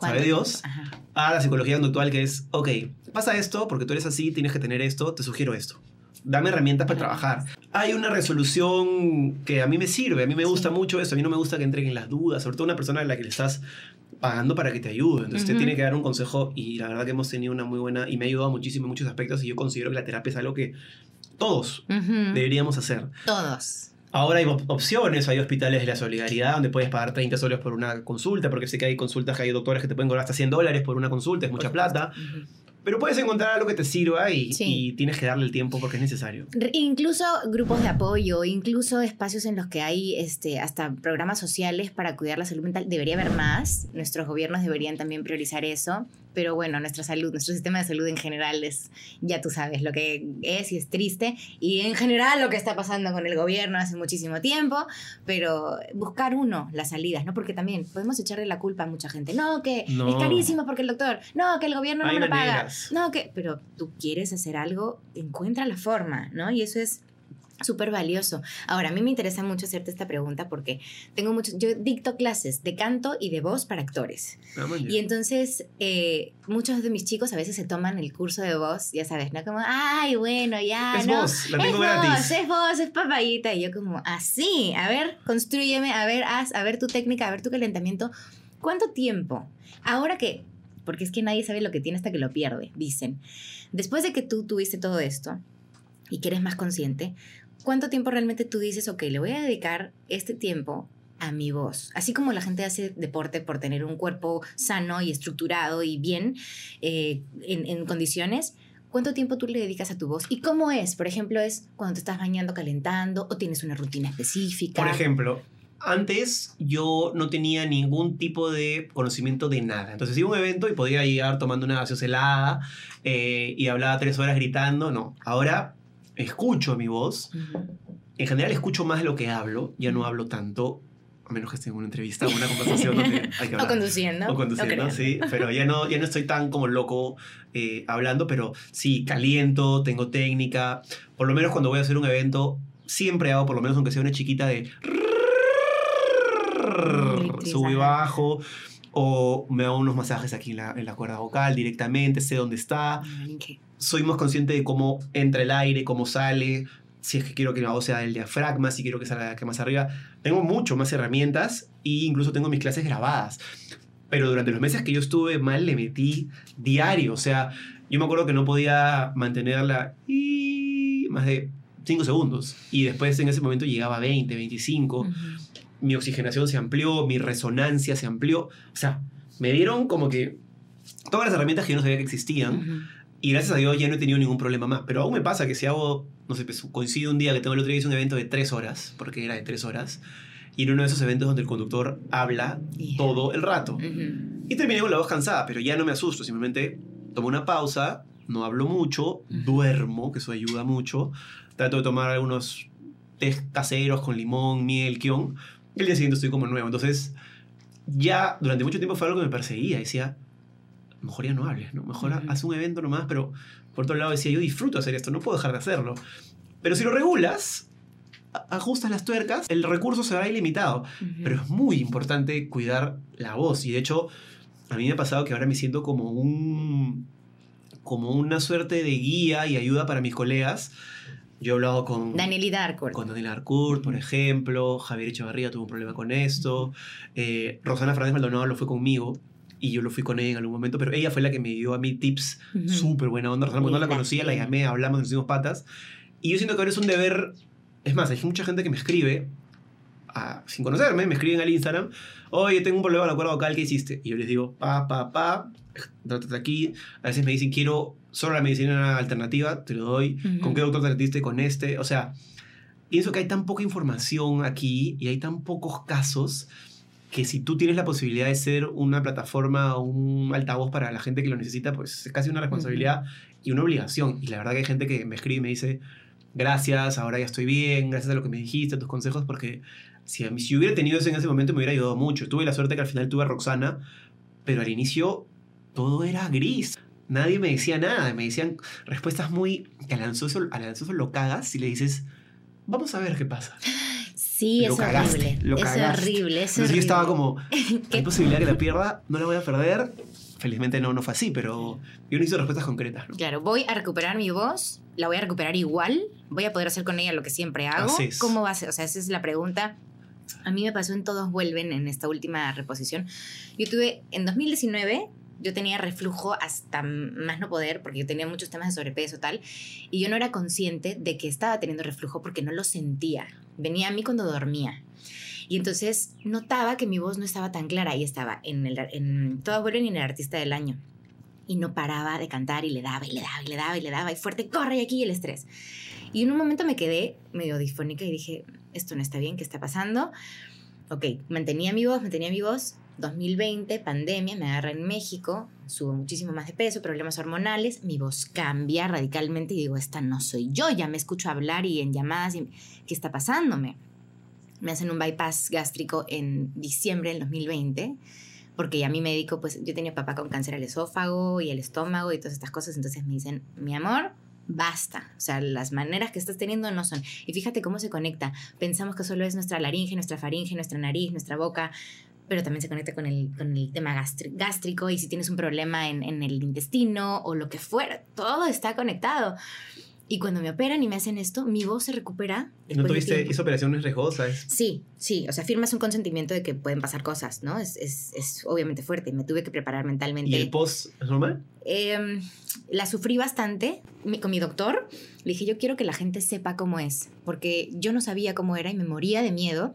¿sabe Dios? Ajá. A la psicología conductual que es, ok, pasa esto porque tú eres así, tienes que tener esto, te sugiero esto. Dame herramientas para trabajar. Hay una resolución que a mí me sirve, a mí me gusta Sí. mucho eso, a mí no me gusta que entreguen las dudas, sobre todo una persona a la que le estás pagando para que te ayude. Entonces te Ujú. tiene que dar un consejo y la verdad que hemos tenido una muy buena y me ha ayudado muchísimo en muchos aspectos y yo considero que la terapia es algo que todos deberíamos hacer. Todos. Ahora hay op- opciones, hay hospitales de la solidaridad donde puedes pagar 30 soles por una consulta, porque sé que hay consultas que hay doctores que te pueden cobrar hasta 100 dólares por una consulta, es mucha plata, pero puedes encontrar algo que te sirva y, Sí. y tienes que darle el tiempo porque es necesario. Incluso grupos de apoyo, incluso espacios en los que hay este, hasta programas sociales para cuidar la salud mental. Debería haber más. Nuestros gobiernos deberían también priorizar eso. Pero bueno, nuestra salud, nuestro sistema de salud en general es, ya tú sabes lo que es y es triste. Y en general lo que está pasando con el gobierno hace muchísimo tiempo. Pero buscar uno las salidas, ¿no? Porque también podemos echarle la culpa a mucha gente. No, que No. es carísimo porque el doctor. No, que el gobierno no Hay me lo paga. maneras. No, que, pero tú quieres hacer algo, encuentra la forma, ¿no? Y eso es súper valioso. Ahora, a mí me interesa mucho hacerte esta pregunta porque tengo mucho, yo dicto clases de canto y de voz para actores. Ah. Y entonces, eh, muchos de mis chicos a veces se toman el curso de voz, ya sabes, ¿no? Como, ay, bueno, ya, Es ¿no? voz, la tengo es gratis. voz, es voz, es papayita. Y yo como, así, a ver, construyeme, a ver, haz, a ver tu técnica, a ver tu calentamiento. ¿Cuánto tiempo? Ahora que, porque es que nadie sabe lo que tiene hasta que lo pierde, dicen. Después de que tú tuviste todo esto y que eres más consciente, ¿cuánto tiempo realmente tú dices, ok, le voy a dedicar este tiempo a mi voz? Así como la gente hace deporte por tener un cuerpo sano y estructurado y bien eh, en, condiciones. ¿Cuánto tiempo tú le dedicas a tu voz? ¿Y cómo es? Por ejemplo, ¿es cuando te estás bañando, calentando o tienes una rutina específica? Por ejemplo, antes yo no tenía ningún tipo de conocimiento de nada. Entonces iba a un evento y podía llegar tomando una gaseosa helada eh, y hablaba tres horas gritando. No, ahora escucho mi voz. Ujú. En general escucho más lo que hablo, ya no hablo tanto. a menos que esté en una entrevista o una conversación donde hay que hablar. O conduciendo. O conduciendo, creo. sí. Pero ya no, ya no estoy tan como loco eh, hablando, pero sí, caliento, tengo técnica. Por lo menos cuando voy a hacer un evento, siempre hago, por lo menos aunque sea una chiquita de... Subo y bajo. O me hago unos masajes aquí en la, en la cuerda vocal directamente, sé dónde está. Malinche. Soy más consciente de cómo entra el aire, cómo sale, si es que quiero que la voz sea del diafragma, si quiero que salga que más arriba. Tengo mucho más herramientas e incluso tengo mis clases grabadas. Pero durante los meses que yo estuve mal le metí diario. O sea, yo me acuerdo que no podía mantenerla y más de 5 segundos. Y después en ese momento llegaba a 20, 25 Ujú. mi oxigenación se amplió, mi resonancia se amplió. O sea, me dieron como que todas las herramientas que yo no sabía que existían. Ujú. Y gracias a Dios ya no he tenido ningún problema más. Pero aún me pasa que si hago, no sé, pues, coincide un día que tengo el otro día hice un evento de tres horas, porque era de tres horas, y en uno de esos eventos donde el conductor habla Yeah. todo el rato. Ujú. Y terminé con la voz cansada, pero ya no me asusto, simplemente tomo una pausa, no hablo mucho, duermo, que eso ayuda mucho. Trato de tomar algunos test caseros con limón, miel, kion. Y el día siguiente estoy como nuevo. Entonces, ya durante mucho tiempo fue algo que me perseguía. Decía, mejor ya no hables, ¿no? Mejor Ujú. haz un evento nomás, pero por otro lado decía, yo disfruto hacer esto, no puedo dejar de hacerlo. Pero si lo regulas, ajustas las tuercas, el recurso se va ilimitado. Ujú. Pero es muy importante cuidar la voz. Y de hecho, a mí me ha pasado que ahora me siento como un. como una suerte de guía y ayuda para mis colegas. Yo he hablado con. Danielita Darcourt. Con Daniel Arcourt, por ejemplo. Javier Echevarría tuvo un problema con esto. Eh, Rosana Fernández Maldonado lo fue conmigo. Y yo lo fui con ella en algún momento. Pero ella fue la que me dio a mí tips Ujú. súper buena onda. Cuando no la conocía, la llamé, hablamos, nos hicimos patas. Y yo siento que ahora es un deber. Es más, hay mucha gente que me escribe, ah, sin conocerme, me escriben al Instagram, oye, tengo un problema con la cuerda vocal, ¿qué hiciste? Y yo les digo, pa, pa, pa, trátate aquí. A veces me dicen, quiero solo la medicina alternativa, te lo doy. Ujú. ¿Con qué doctor te? Con este. O sea, pienso que hay tan poca información aquí y hay tan pocos casos que si tú tienes la posibilidad de ser una plataforma o un altavoz para la gente que lo necesita, pues es casi una responsabilidad y una obligación. Y la verdad que hay gente que me escribe y me dice, gracias, ahora ya estoy bien, gracias a lo que me dijiste, a tus consejos, porque si, si hubiera tenido eso en ese momento me hubiera ayudado mucho. Tuve la suerte que al final tuve a Roxana, pero al inicio todo era gris. Nadie me decía nada, me decían respuestas muy... que al ansioso, al ansioso lo cagas y le dices, vamos a ver qué pasa. Sí, Lo es cagaste, horrible. lo es horrible, es horrible. yo estaba como, ¿Qué? hay posibilidad que la pierda, no la voy a perder. Felizmente no, no fue así, pero yo necesito respuestas concretas. ¿no? Claro, voy a recuperar mi voz, la voy a recuperar igual, voy a poder hacer con ella lo que siempre hago. Así es. ¿Cómo va a ser? O sea, esa es la pregunta. A mí me pasó en Todos Vuelven, en esta última reposición. Yo tuve, en 2019, yo tenía reflujo hasta más no poder, porque yo tenía muchos temas de sobrepeso tal, y yo no era consciente de que estaba teniendo reflujo porque no lo sentía. Venía a mí cuando dormía. Y entonces notaba que mi voz no estaba tan clara y estaba en, el, en Todos Vuelven y en el Artista del Año y no paraba de cantar y le daba y le daba y le daba y le daba y fuerte, corre y aquí el estrés. Y en un momento me quedé medio disfónica y dije, esto no está bien, ¿qué está pasando? Ok, mantenía mi voz, mantenía mi voz. 2020, pandemia, me agarra en México, subo muchísimo más de peso, problemas hormonales, mi voz cambia radicalmente y digo, esta no soy yo, ya me escucho hablar y en llamadas, y, ¿qué está pasándome? Me hacen un bypass gástrico en diciembre del 2020 porque ya mi médico, pues yo tenía papá con cáncer al esófago y el estómago y todas estas cosas, entonces me dicen, mi amor, basta, o sea, las maneras que estás teniendo no son. Y fíjate cómo se conecta, pensamos que solo es nuestra laringe, nuestra faringe, nuestra nariz, nuestra boca, pero también se conecta con el, con el tema gástrico y si tienes un problema en, en el intestino o lo que fuera, todo está conectado. Y cuando me operan y me hacen esto, mi voz se recupera. ¿No tuviste tiempo. esa operación es riesgosa? Es, Sí, sí, o sea, firmas un consentimiento de que pueden pasar cosas, ¿no? Es, es, es obviamente fuerte, me tuve que preparar mentalmente. ¿Y el post es normal? Eh, la sufrí bastante mi- con mi doctor. Le dije, yo quiero que la gente sepa cómo es, porque yo no sabía cómo era y me moría de miedo.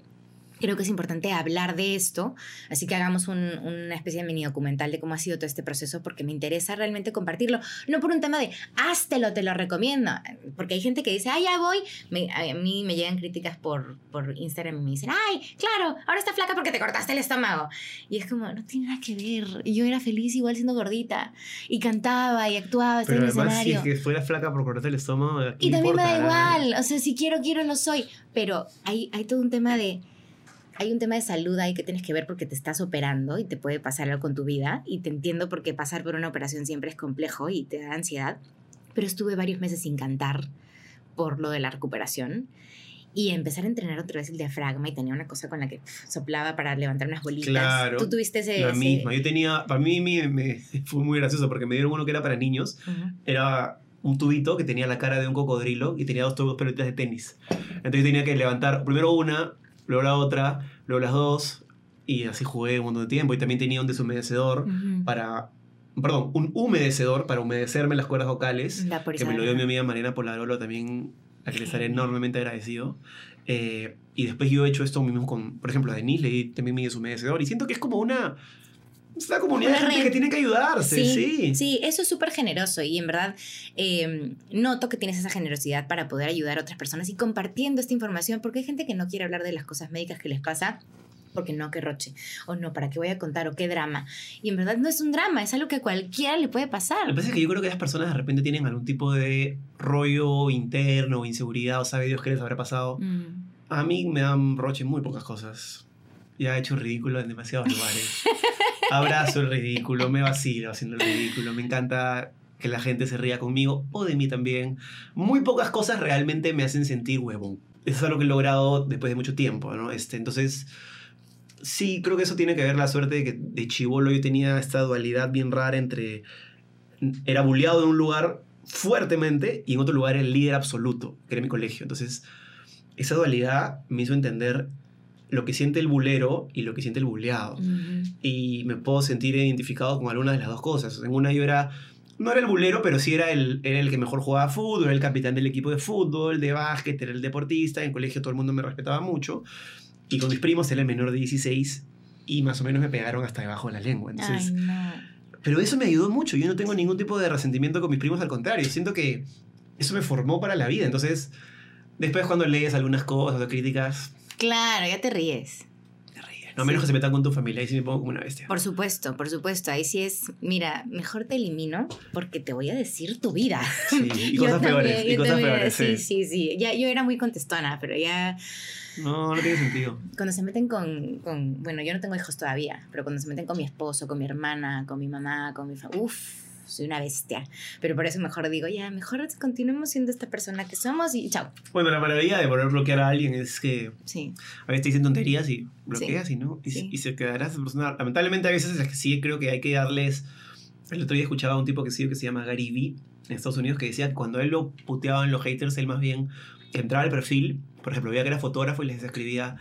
Creo que es importante hablar de esto, así que hagamos un- una especie de mini documental de cómo ha sido todo este proceso, porque me interesa realmente compartirlo. No por un tema de, háztelo, te lo recomiendo, porque hay gente que dice, ay, ya voy. Me- a mí me llegan críticas por, por Instagram y me dicen, ay, claro, ahora está flaca porque te cortaste el estómago. Y es como, no tiene nada que ver. Yo era feliz igual siendo gordita y cantaba y actuaba, Pero en el además, si escenario. es que fuera flaca por cortarte el estómago, ¿qué Y también me da importa? igual, o sea, si quiero, quiero, lo soy. Pero hay, hay todo un tema de hay un tema de salud ahí que tienes que ver porque te estás operando y te puede pasar algo con tu vida. Y te entiendo porque pasar por una operación siempre es complejo y te da ansiedad. Pero estuve varios meses sin cantar por lo de la recuperación y empezar a entrenar otra vez el diafragma y tenía una cosa con la que soplaba para levantar unas bolitas. Claro. Tú tuviste ese... La misma. Yo tenía, para mí me, me- fue muy gracioso porque me dieron uno que era para niños. Era un tubito que tenía la cara de un cocodrilo y tenía dos, dos pelotas de tenis. Entonces tenía que levantar primero una, luego la otra, luego las dos y así jugué un montón de tiempo. Y también tenía un deshumedecedor para... Perdón, un humedecedor para humedecerme las cuerdas vocales. La que me lo dio mi amiga Mariana Polarolo también, a que le estaré enormemente agradecido. Eh, y después yo he hecho esto mismo con, por ejemplo, a Denise le di también mi deshumedecedor y siento que es como una... Es una comunidad de gente que tiene que ayudarse, sí. sí, eso es súper generoso y en verdad eh, noto que tienes esa generosidad para poder ayudar a otras personas y compartiendo esta información porque hay gente que no quiere hablar de las cosas médicas que les pasa porque no, qué roche, o no, para qué voy a contar, o qué drama. Y en verdad no es un drama, es algo que a cualquiera le puede Lo pasar. que pasa es que yo creo que las personas de repente tienen algún tipo de rollo interno o inseguridad o sabe Dios qué les habrá pasado. Mm. A mí me dan roche muy pocas cosas. Ya he hecho ridículo en demasiados lugares. Abrazo el ridículo, me vacilo haciendo el ridículo. Me encanta que la gente se ría conmigo o de mí también. Muy pocas cosas realmente me hacen sentir huevón. Eso es algo que he logrado después de mucho tiempo, ¿no? Este, entonces, sí, creo que eso tiene que ver la suerte de que de chivolo yo tenía esta dualidad bien rara entre... Era bulleado en un lugar fuertemente y en otro lugar el líder absoluto, que era mi colegio. Entonces, esa dualidad me hizo entender lo que siente el bulero y lo que siente el bulleado. Ujú. Y me puedo sentir identificado con alguna de las dos cosas. En una yo era, no era el bulero, pero sí era el, era el que mejor jugaba fútbol, era el capitán del equipo de fútbol, de básquet, era el deportista, en colegio todo el mundo me respetaba mucho. Y con mis primos era el menor de 16 y más o menos me pegaron hasta debajo de la lengua. Entonces, Ay, no. pero eso me ayudó mucho. Yo no tengo ningún tipo de resentimiento con mis primos, al contrario. Siento que eso me formó para la vida. Entonces, después cuando lees algunas cosas o críticas, Claro, ya te ríes. te ríes. No a menos que se metan con tu familia, ahí sí me pongo como una bestia. Por supuesto, por supuesto. Ahí sí es, mira, mejor te elimino porque te voy a decir tu vida. Sí, y Yo cosas peores. también, Y yo cosas también, peores. Sí, sí. sí, sí. Ya, yo era muy contestona, pero ya No, no tiene sentido. cuando se meten con, con- bueno, yo no tengo hijos todavía, pero cuando se meten con mi esposo, con mi hermana, con mi mamá, con mi uff, soy una bestia. Pero por eso mejor digo, ya, mejor continuemos siendo esta persona que somos y chao. Bueno, la maravilla de poder bloquear a alguien es que Sí, a veces te dicen tonterías y bloqueas y no. Y, Sí. y se quedará esa persona. Lamentablemente, a veces es que sí creo que hay que darles. El otro día escuchaba a un tipo que sí que se llama Gary Vee en Estados Unidos que decía que cuando él lo puteaban los haters, él más bien entraba al perfil, por ejemplo, veía que era fotógrafo y les escribía.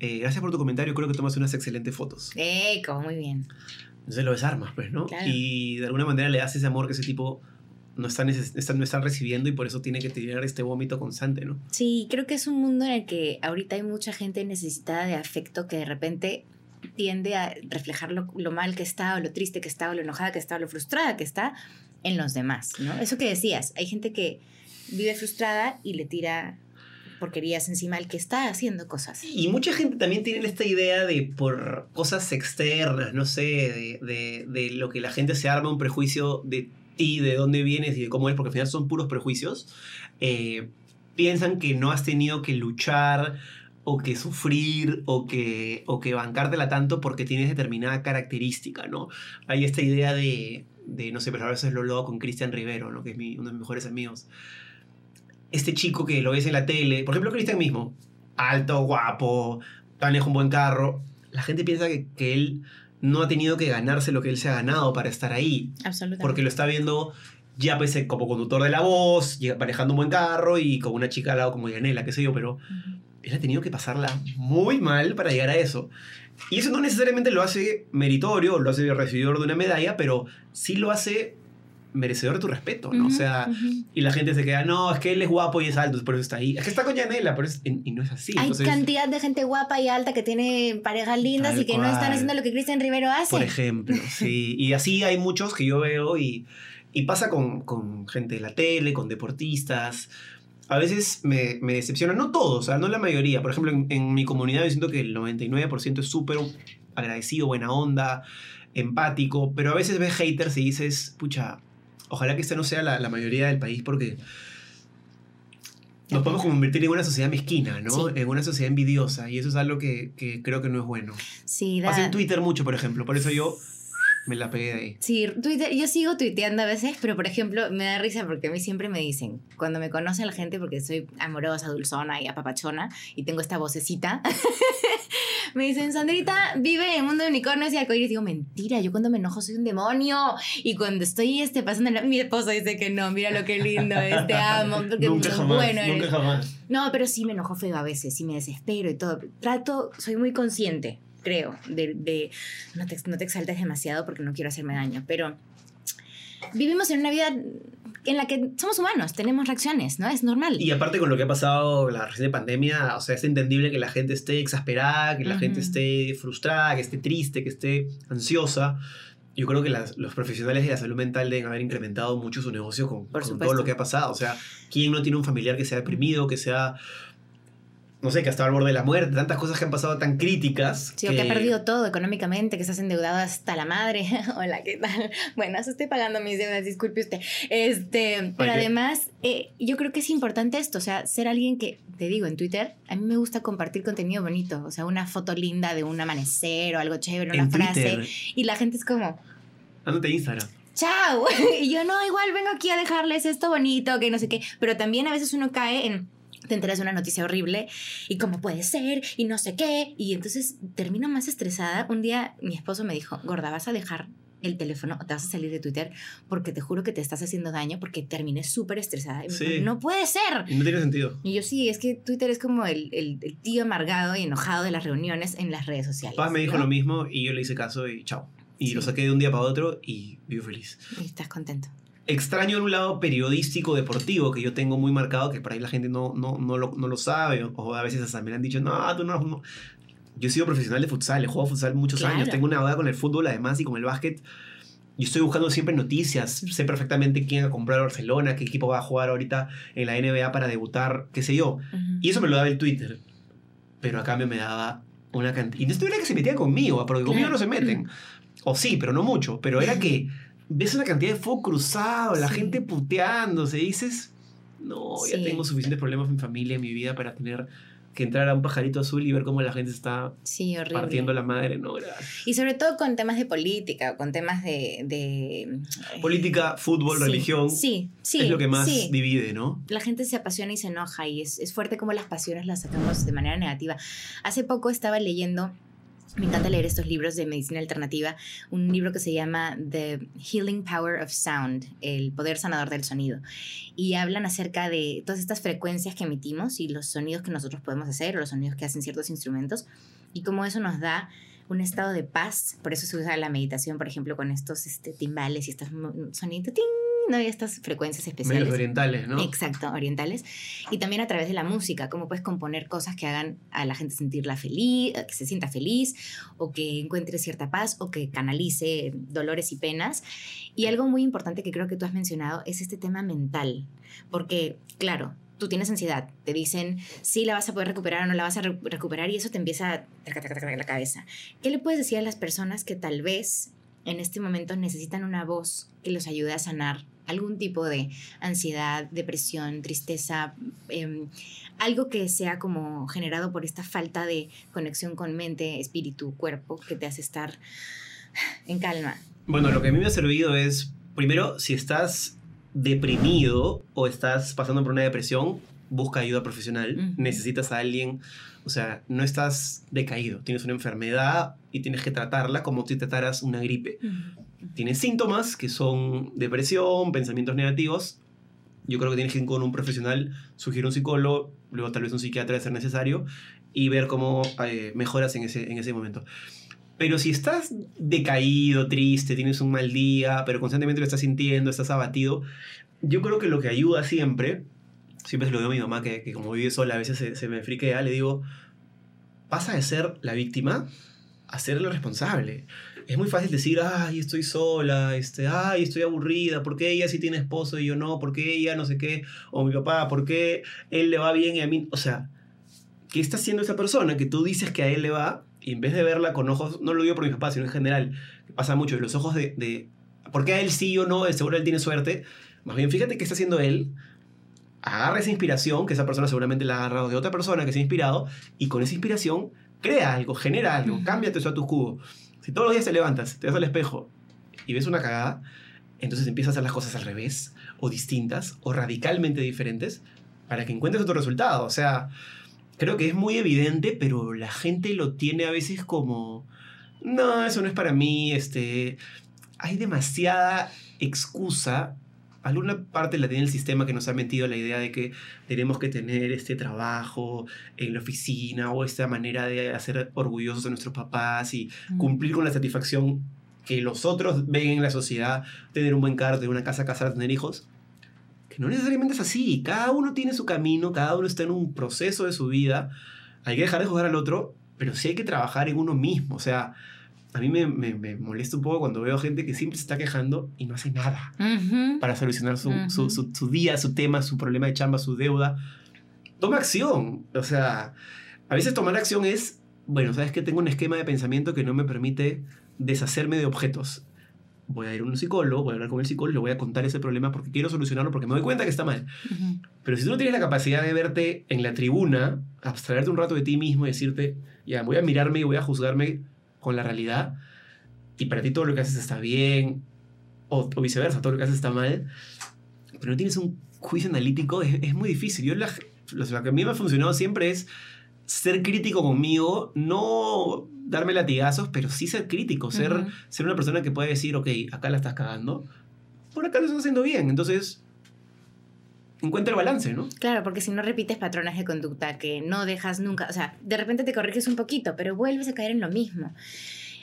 eh, gracias por tu comentario, creo que tomas unas excelentes fotos. eco, muy bien. Entonces lo desarmas, pues, ¿no? Claro. Y de alguna manera le das ese amor que ese tipo no está, no está recibiendo y por eso tiene que tirar este vómito constante, ¿no? Sí, creo que es un mundo en el que ahorita hay mucha gente necesitada de afecto que de repente tiende a reflejar lo, lo mal que está, o lo triste que está, o lo enojada que está, o lo frustrada que está en los demás, ¿no? Eso que decías, hay gente que vive frustrada y le tira porquerías encima al que está haciendo cosas. Y mucha gente también tiene esta idea de por cosas externas, no sé, de, de- de lo que la gente se arma un prejuicio de ti, de dónde vienes y de cómo eres, porque al final son puros prejuicios. eh, piensan que no has tenido que luchar o que sufrir o que, o que bancártela tanto porque tienes determinada característica, ¿no? Hay esta idea de, de no sé, pero a veces lo hablo con Cristian Rivero, ¿no? Que es mi- uno de mis mejores amigos. Este chico que lo ves en la tele, por ejemplo, Cristian mismo, alto, guapo, maneja un buen carro. La gente piensa que, que él no ha tenido que ganarse lo que él se ha ganado para estar ahí, Absolutamente. porque lo está viendo ya pues eh, como conductor de la voz, manejando un buen carro y con una chica al lado como Yanela, qué sé yo, pero él ha tenido que pasarla muy mal para llegar a eso. Y eso no necesariamente lo hace meritorio, lo hace recibidor de una medalla, pero sí lo hace merecedor de tu respeto, ¿no? O Ujú, sea, ujú. y la gente se queda, no, es que él es guapo y es alto, por eso está ahí. Es que está con Yanela, pero es- y no es así. Hay Entonces, cantidad de gente guapa y alta que tiene parejas lindas y que no están haciendo lo que Cristian Rivero hace. por ejemplo, sí. Y así hay muchos que yo veo y, y pasa con, con gente de la tele, con deportistas. A veces me, me decepciona, no todos, o sea, no la mayoría. Por ejemplo, en, en mi comunidad yo siento que el 99% es súper agradecido, buena onda, empático, pero a veces ves haters y dices, pucha, ojalá que esta no sea la, la mayoría del país porque Nos podemos convertir en una sociedad mezquina, ¿no? Sí. En una sociedad envidiosa. Y eso es algo que, que creo que no es bueno. Sí, da... Pasa en Twitter mucho, por ejemplo. Por eso yo me la pegué de ahí. Sí, Twitter, yo sigo tuiteando a veces, pero por ejemplo, me da risa porque a mí siempre me dicen, cuando me conoce la gente, porque soy amorosa, dulzona y apapachona, y tengo esta vocecita, me dicen, Sandrita, vive en el mundo de unicornios y arcoíris. Digo, mentira, yo cuando me enojo soy un demonio. Y cuando estoy este, pasando, mi esposo dice que no, mira lo que lindo es, te amo, porque nunca jamás, bueno eres. nunca jamás. No, pero sí me enojo feo a veces, sí me desespero y todo. Trato, soy muy consciente, creo, de, de no, te, no te exaltes demasiado porque no quiero hacerme daño, pero vivimos en una vida en la que somos humanos, tenemos reacciones, ¿no? Es normal. Y aparte con lo que ha pasado la reciente pandemia, o sea, es entendible que la gente esté exasperada, que la Ujú. gente esté frustrada, que esté triste, que esté ansiosa. Yo creo que las- los profesionales de la salud mental deben haber incrementado mucho su negocio con, con todo lo que ha pasado. O sea, ¿quién no tiene un familiar que sea deprimido, que sea, no sé, que ha estado al borde de la muerte? Tantas cosas que han pasado tan críticas. Sí, o que ha perdido todo económicamente, que estás endeudado hasta la madre. Hola, ¿qué tal? Bueno, estoy pagando mis deudas, disculpe usted. Este, pero además, eh, yo creo que es importante esto, o sea, ser alguien que, te digo, en Twitter, a mí me gusta compartir contenido bonito, o sea, una foto linda de un amanecer o algo chévere, una En frase. Twitter. Y la gente es como, Ándate a Instagram. chao. Y yo no, igual vengo aquí a dejarles esto bonito, que no sé qué. Pero también a veces uno cae en. Te enteras de una noticia horrible y cómo puede ser y no sé qué. Y entonces termino más estresada. Un día mi esposo me dijo, Gorda, vas a dejar el teléfono o te vas a salir de Twitter porque te juro que te estás haciendo daño porque terminé súper estresada. Y me Sí. dijo, no puede ser. Y no tiene sentido. Y yo sí, es que Twitter es como el, el- el tío amargado y enojado de las reuniones en las redes sociales. Paz me dijo ¿no? lo mismo y yo le hice caso y chao. Y Sí. lo saqué de un día para otro y vivo feliz. Y estás contento. Extraño en un lado periodístico deportivo que yo tengo muy marcado, que por ahí la gente no, no, no, lo, no lo sabe, o a veces hasta me han dicho, no, tú no, no". Yo he sido profesional de futsal, he jugado futsal muchos Claro. años, tengo una boda con el fútbol además y con el básquet. Y estoy buscando siempre noticias, sé perfectamente quién va a comprar a Barcelona, qué equipo va a jugar ahorita en la NBA para debutar, qué sé yo. Y eso me lo daba el Twitter. Pero a cambio me daba una cantidad. Y no estuviera que se metían conmigo, porque conmigo no se meten. O sí, pero no mucho. Pero era que ves una cantidad de fuego cruzado, la Sí. gente puteándose. Y dices, no, ya Sí. tengo suficientes problemas en mi familia, en mi vida, para tener que entrar a un pajarito azul y ver cómo la gente está Sí, partiendo la madre. No, gracias. Y sobre todo con temas de política, con temas de... de eh, Política, fútbol, sí, religión. Sí, sí. es lo que más sí. divide, ¿no? La gente se apasiona y se enoja y es, es fuerte como las pasiones las sacamos de manera negativa. Hace poco estaba leyendo, me encanta leer estos libros de medicina alternativa, un libro que se llama The Healing Power of Sound, el poder sanador del sonido. Y hablan acerca de todas estas frecuencias que emitimos y los sonidos que nosotros podemos hacer o los sonidos que hacen ciertos instrumentos y cómo eso nos da un estado de paz. Por eso se usa la meditación, por ejemplo, con estos este, timbales y estos sonidos, ¡ting! ¿No? y estas frecuencias especiales. Medios orientales, ¿no? Exacto, orientales. Y también a través de la música, cómo puedes componer cosas que hagan a la gente sentirla feliz, que se sienta feliz, o que encuentre cierta paz, o que canalice dolores y penas. Y algo muy importante que creo que tú has mencionado es este tema mental. Porque, claro, tú tienes ansiedad, te dicen si la vas a poder recuperar o no la vas a re- recuperar, y eso te empieza a taca, taca, taca, la cabeza. ¿Qué le puedes decir a las personas que tal vez en este momento necesitan una voz que los ayude a sanar algún tipo de ansiedad, depresión, tristeza, em, algo que sea como generado por esta falta de conexión con mente, espíritu, cuerpo, que te hace estar en calma. Bueno, lo que a mí me ha servido es, primero, si estás deprimido o estás pasando por una depresión, busca ayuda profesional. Necesitas a alguien, o sea, no estás decaído, tienes una enfermedad y tienes que tratarla como si trataras una gripe. Tienes síntomas que son depresión, pensamientos negativos. Yo creo que tienes que ir con un profesional, sugiere un psicólogo, luego tal vez un psiquiatra de ser necesario, y ver cómo eh, mejoras en ese, en ese momento. Pero si estás decaído, triste, tienes un mal día, pero constantemente lo estás sintiendo, estás abatido, yo creo que lo que ayuda siempre, siempre se lo digo a mi mamá, que, que como vive sola a veces se, se me friquea, le digo, pasa de ser la víctima a ser la responsable. Es muy fácil decir, ay, estoy sola, este, ay, estoy aburrida, ¿por qué ella sí tiene esposo y yo no? ¿Por qué ella no sé qué? O mi papá, ¿por qué él le va bien y a mí? O sea, ¿qué está haciendo esa persona que tú dices que a él le va y en vez de verla con ojos, no lo digo por mi papá, sino en general, que pasa mucho, los ojos de, de ¿por qué a él sí o no? Seguro él tiene suerte. Más bien, fíjate qué está haciendo él agarra esa inspiración, que esa persona seguramente la ha agarrado de otra persona que se ha inspirado, y con esa inspiración crea algo, genera algo, Ujú. cámbiate eso a tu cubo. Si todos los días te levantas, te vas al espejo y ves una cagada, entonces empiezas a hacer las cosas al revés, o distintas, o radicalmente diferentes, para que encuentres otro resultado. O sea, creo que es muy evidente, pero la gente lo tiene a veces como, no, eso no es para mí, este, hay demasiada excusa. Alguna parte la tiene el sistema que nos ha metido la idea de que tenemos que tener este trabajo en la oficina o esta manera de hacer orgullosos a nuestros papás y cumplir con la satisfacción que los otros ven en la sociedad, tener un buen carro, tener una casa, casar, tener hijos, que no necesariamente es así. Cada uno tiene su camino, cada uno está en un proceso de su vida. Hay que dejar de juzgar al otro, pero sí hay que trabajar en uno mismo. O sea, a mí me, me- me molesta un poco cuando veo gente que siempre se está quejando y no hace nada Ujú. para solucionar su, Ujú. su- su- su día, su tema, su problema de chamba, su deuda. Toma acción. O sea, a veces tomar acción es, bueno, sabes que tengo un esquema de pensamiento que no me permite deshacerme de objetos. Voy a ir a un psicólogo, voy a hablar con el psicólogo, le voy a contar ese problema porque quiero solucionarlo, porque me doy cuenta que está mal. Ujú. Pero si tú no tienes la capacidad de verte en la tribuna, abstraerte un rato de ti mismo y decirte, ya, voy a mirarme y voy a juzgarme con la realidad, y para ti todo lo que haces está bien, o, o viceversa, todo lo que haces está mal, pero no tienes un juicio analítico, es, es muy difícil. Yo la- lo, que a mí me ha funcionado siempre es ser crítico conmigo, no darme latigazos, pero sí ser crítico, ser, ser una persona que puede decir, ok, acá la estás cagando, por acá lo estás haciendo bien. Entonces, encuentra el balance, ¿no? Claro, porque si no repites patrones de conducta que no dejas nunca, o sea, de repente te corriges un poquito, pero vuelves a caer en lo mismo.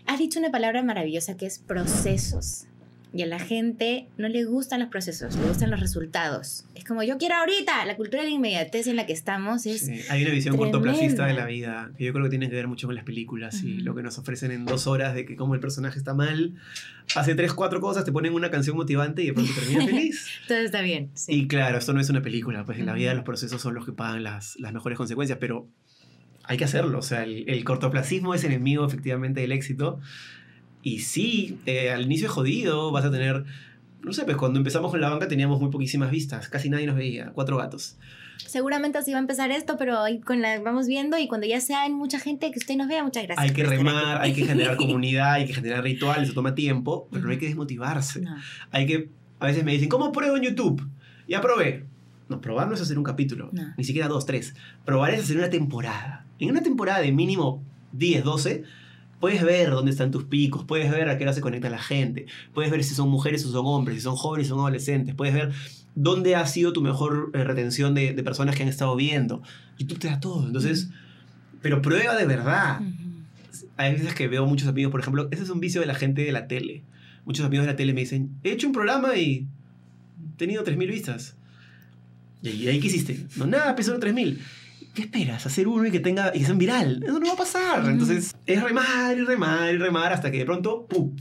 Has dicho una palabra maravillosa que es procesos. Y a la gente no le gustan los procesos, le gustan los resultados. Es como yo quiero ahorita, la cultura de la inmediatez en la que estamos es... Sí, hay una visión tremenda. cortoplacista de la vida que yo creo que tiene que ver mucho con las películas y Ujú. lo que nos ofrecen en dos horas de que como el personaje está mal, hace tres, cuatro cosas, te ponen una canción motivante y de pronto termina feliz. Todo está bien. sí. Y claro, esto no es una película, pues en la Ujú. vida los procesos son los que pagan las, las mejores consecuencias, pero hay que hacerlo, o sea, el, el cortoplacismo es enemigo efectivamente del éxito. Y sí, eh, al inicio es jodido, vas a tener, no sé, pues cuando empezamos con la banca teníamos muy poquísimas vistas, casi nadie nos veía, cuatro gatos. Seguramente así va a empezar esto, pero con la vamos viendo y cuando ya sea mucha gente que usted nos vea, muchas gracias. Hay que remar, hay que generar comunidad, hay que generar rituales, eso toma tiempo, pero no hay que desmotivarse. No. Hay que, a veces me dicen, ¿cómo pruebo en YouTube? Ya probé. No, probar no es hacer un capítulo, No. ni siquiera dos, tres. Probar es hacer una temporada. En una temporada de mínimo 10, 12, puedes ver dónde están tus picos, puedes ver a qué hora se conecta la gente, puedes ver si son mujeres o son hombres, si son jóvenes o son adolescentes, puedes ver dónde ha sido tu mejor eh, retención de, de personas que han estado viendo. YouTube te da todo, entonces, pero prueba de verdad hay veces que veo muchos amigos, por ejemplo, ese es un vicio de la gente de la tele. Muchos amigos de la tele me dicen, he hecho un programa y he tenido 3.000 vistas. ¿Y ahí- qué hiciste? No, nada, solo 3.000. ¿Qué esperas? Hacer uno y que tenga y que sea viral. Eso no va a pasar. Entonces es remar y remar y remar hasta que de pronto, ¡pum!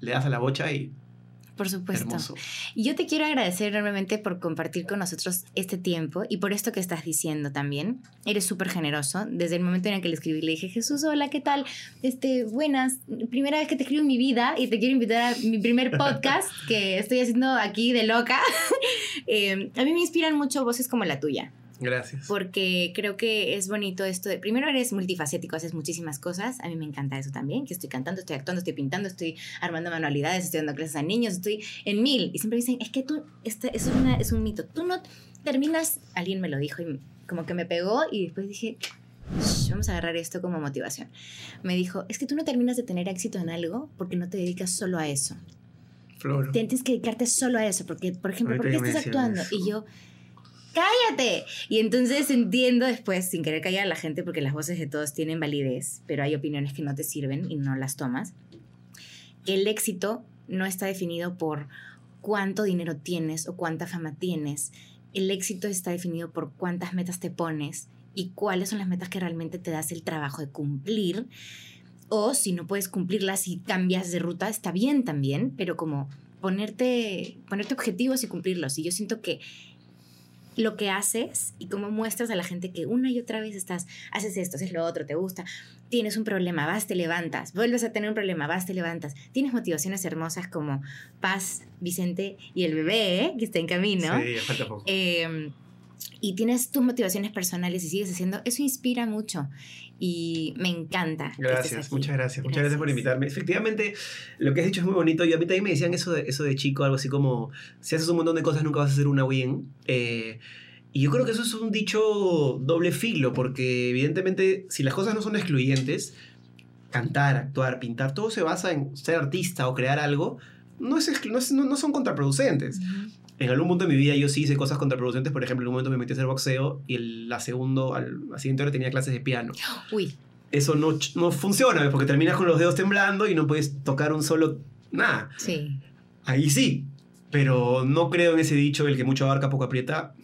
le- das a la bocha y Por supuesto. hermoso. Y yo te quiero agradecer enormemente por compartir con nosotros este tiempo y por esto que estás diciendo también. Eres súper generoso. Desde el momento en el que le escribí, le dije, Jesús, hola, ¿qué tal? Este, buenas, primera vez que te escribo en mi vida y te quiero invitar a mi primer podcast que estoy haciendo aquí de loca. Eh, a mí me inspiran mucho voces como la tuya Gracias. porque creo que es bonito esto de, primero eres multifacético, haces muchísimas cosas, a mí me encanta eso también, que estoy cantando, estoy actuando, estoy pintando, estoy armando manualidades, estoy dando clases a niños, estoy en mil, y siempre dicen, es que tú, este, es, una- es un mito, tú no terminas, alguien me lo dijo y como que me pegó y después dije, "Shh, vamos a agarrar esto como motivación. Me dijo, es que tú no terminas de tener éxito en algo porque no te dedicas solo a eso. Flor. Tienes que dedicarte solo a eso, porque, por ejemplo, ¿por qué estás actuando? eso. Y yo, cállate. Y entonces entiendo después, sin querer callar a la gente, porque las voces de todos tienen validez, pero hay opiniones que no te sirven y no las tomas, el éxito no está definido por cuánto dinero tienes o cuánta fama tienes. El éxito está definido por cuántas metas te pones y cuáles son las metas que realmente te das el trabajo de cumplir. O si no puedes cumplirlas y cambias de ruta, está bien también, pero como ponerte, ponerte objetivos y cumplirlos. Y yo siento que lo que haces y cómo muestras a la gente que una y otra vez estás, haces esto, haces lo otro, te gusta, tienes un problema, vas, te levantas, vuelves a tener un problema, vas, te levantas, tienes motivaciones hermosas como Paz, Vicente y el bebé, ¿eh? que está en camino. Sí, falta poco. Eh, y tienes tus motivaciones personales y sigues haciendo, eso inspira mucho y me encanta. Gracias, muchas gracias, muchas gracias por invitarme. Efectivamente, lo que has dicho es muy bonito y a mí también me decían eso de, eso de chico, algo así como, si haces un montón de cosas nunca vas a hacer una bien. Eh, y yo creo que eso es un dicho doble filo, porque evidentemente si las cosas no son excluyentes, cantar, actuar, pintar, todo se basa en ser artista o crear algo, no, es, no, no son contraproducentes en algún punto de mi vida yo sí hice cosas contraproducentes. Por ejemplo, en un momento me metí a hacer boxeo y el, la segundo, al, la siguiente hora tenía clases de piano. Uy. Eso no, no funciona porque terminas con los dedos temblando y no puedes tocar un solo nada. Sí. Ahí sí. Pero no creo en ese dicho, el que mucho abarca, poco aprieta,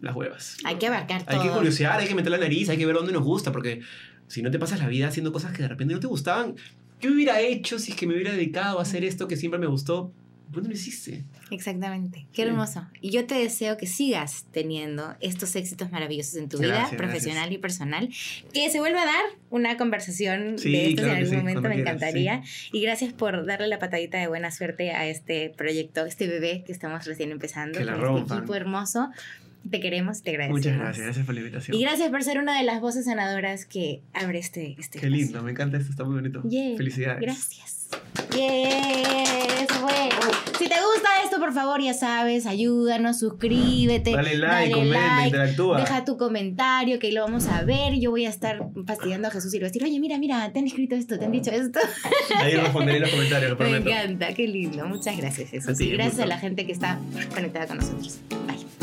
las huevas. Hay que abarcar todo. Hay que curiosear, hay que meter la nariz, hay que ver dónde nos gusta, porque si no te pasas la vida haciendo cosas que de repente no te gustaban, ¿qué hubiera hecho si es que me hubiera dedicado a hacer esto que siempre me gustó? ¿Por no lo hiciste? Exactamente. Qué hermoso. Y yo te deseo que sigas teniendo estos éxitos maravillosos en tu vida profesional y personal. Que se vuelva a dar una conversación de estos en algún momento, me encantaría. Y gracias por darle la patadita de buena suerte a este proyecto, este bebé que estamos recién empezando. Que la Este equipo hermoso. Te queremos, te agradecemos. Muchas gracias, gracias por la invitación. Y gracias por ser una de las voces sanadoras que abre este, este Qué lindo, me encanta esto, está muy bonito. Felicidades. Gracias. Eso fue. Si te gusta esto, por favor, ya sabes, ayúdanos, suscríbete. Dale like, comenta, interactúa. Deja tu comentario que lo vamos a ver. Yo voy a estar fastidiando a Jesús y le voy a decir, oye, mira, mira, te han escrito esto, te han dicho esto. Ahí responderé los comentarios, lo prometo. Me encanta, qué lindo. Muchas gracias, Jesús. y gracias a la gente que está conectada con nosotros. Bye.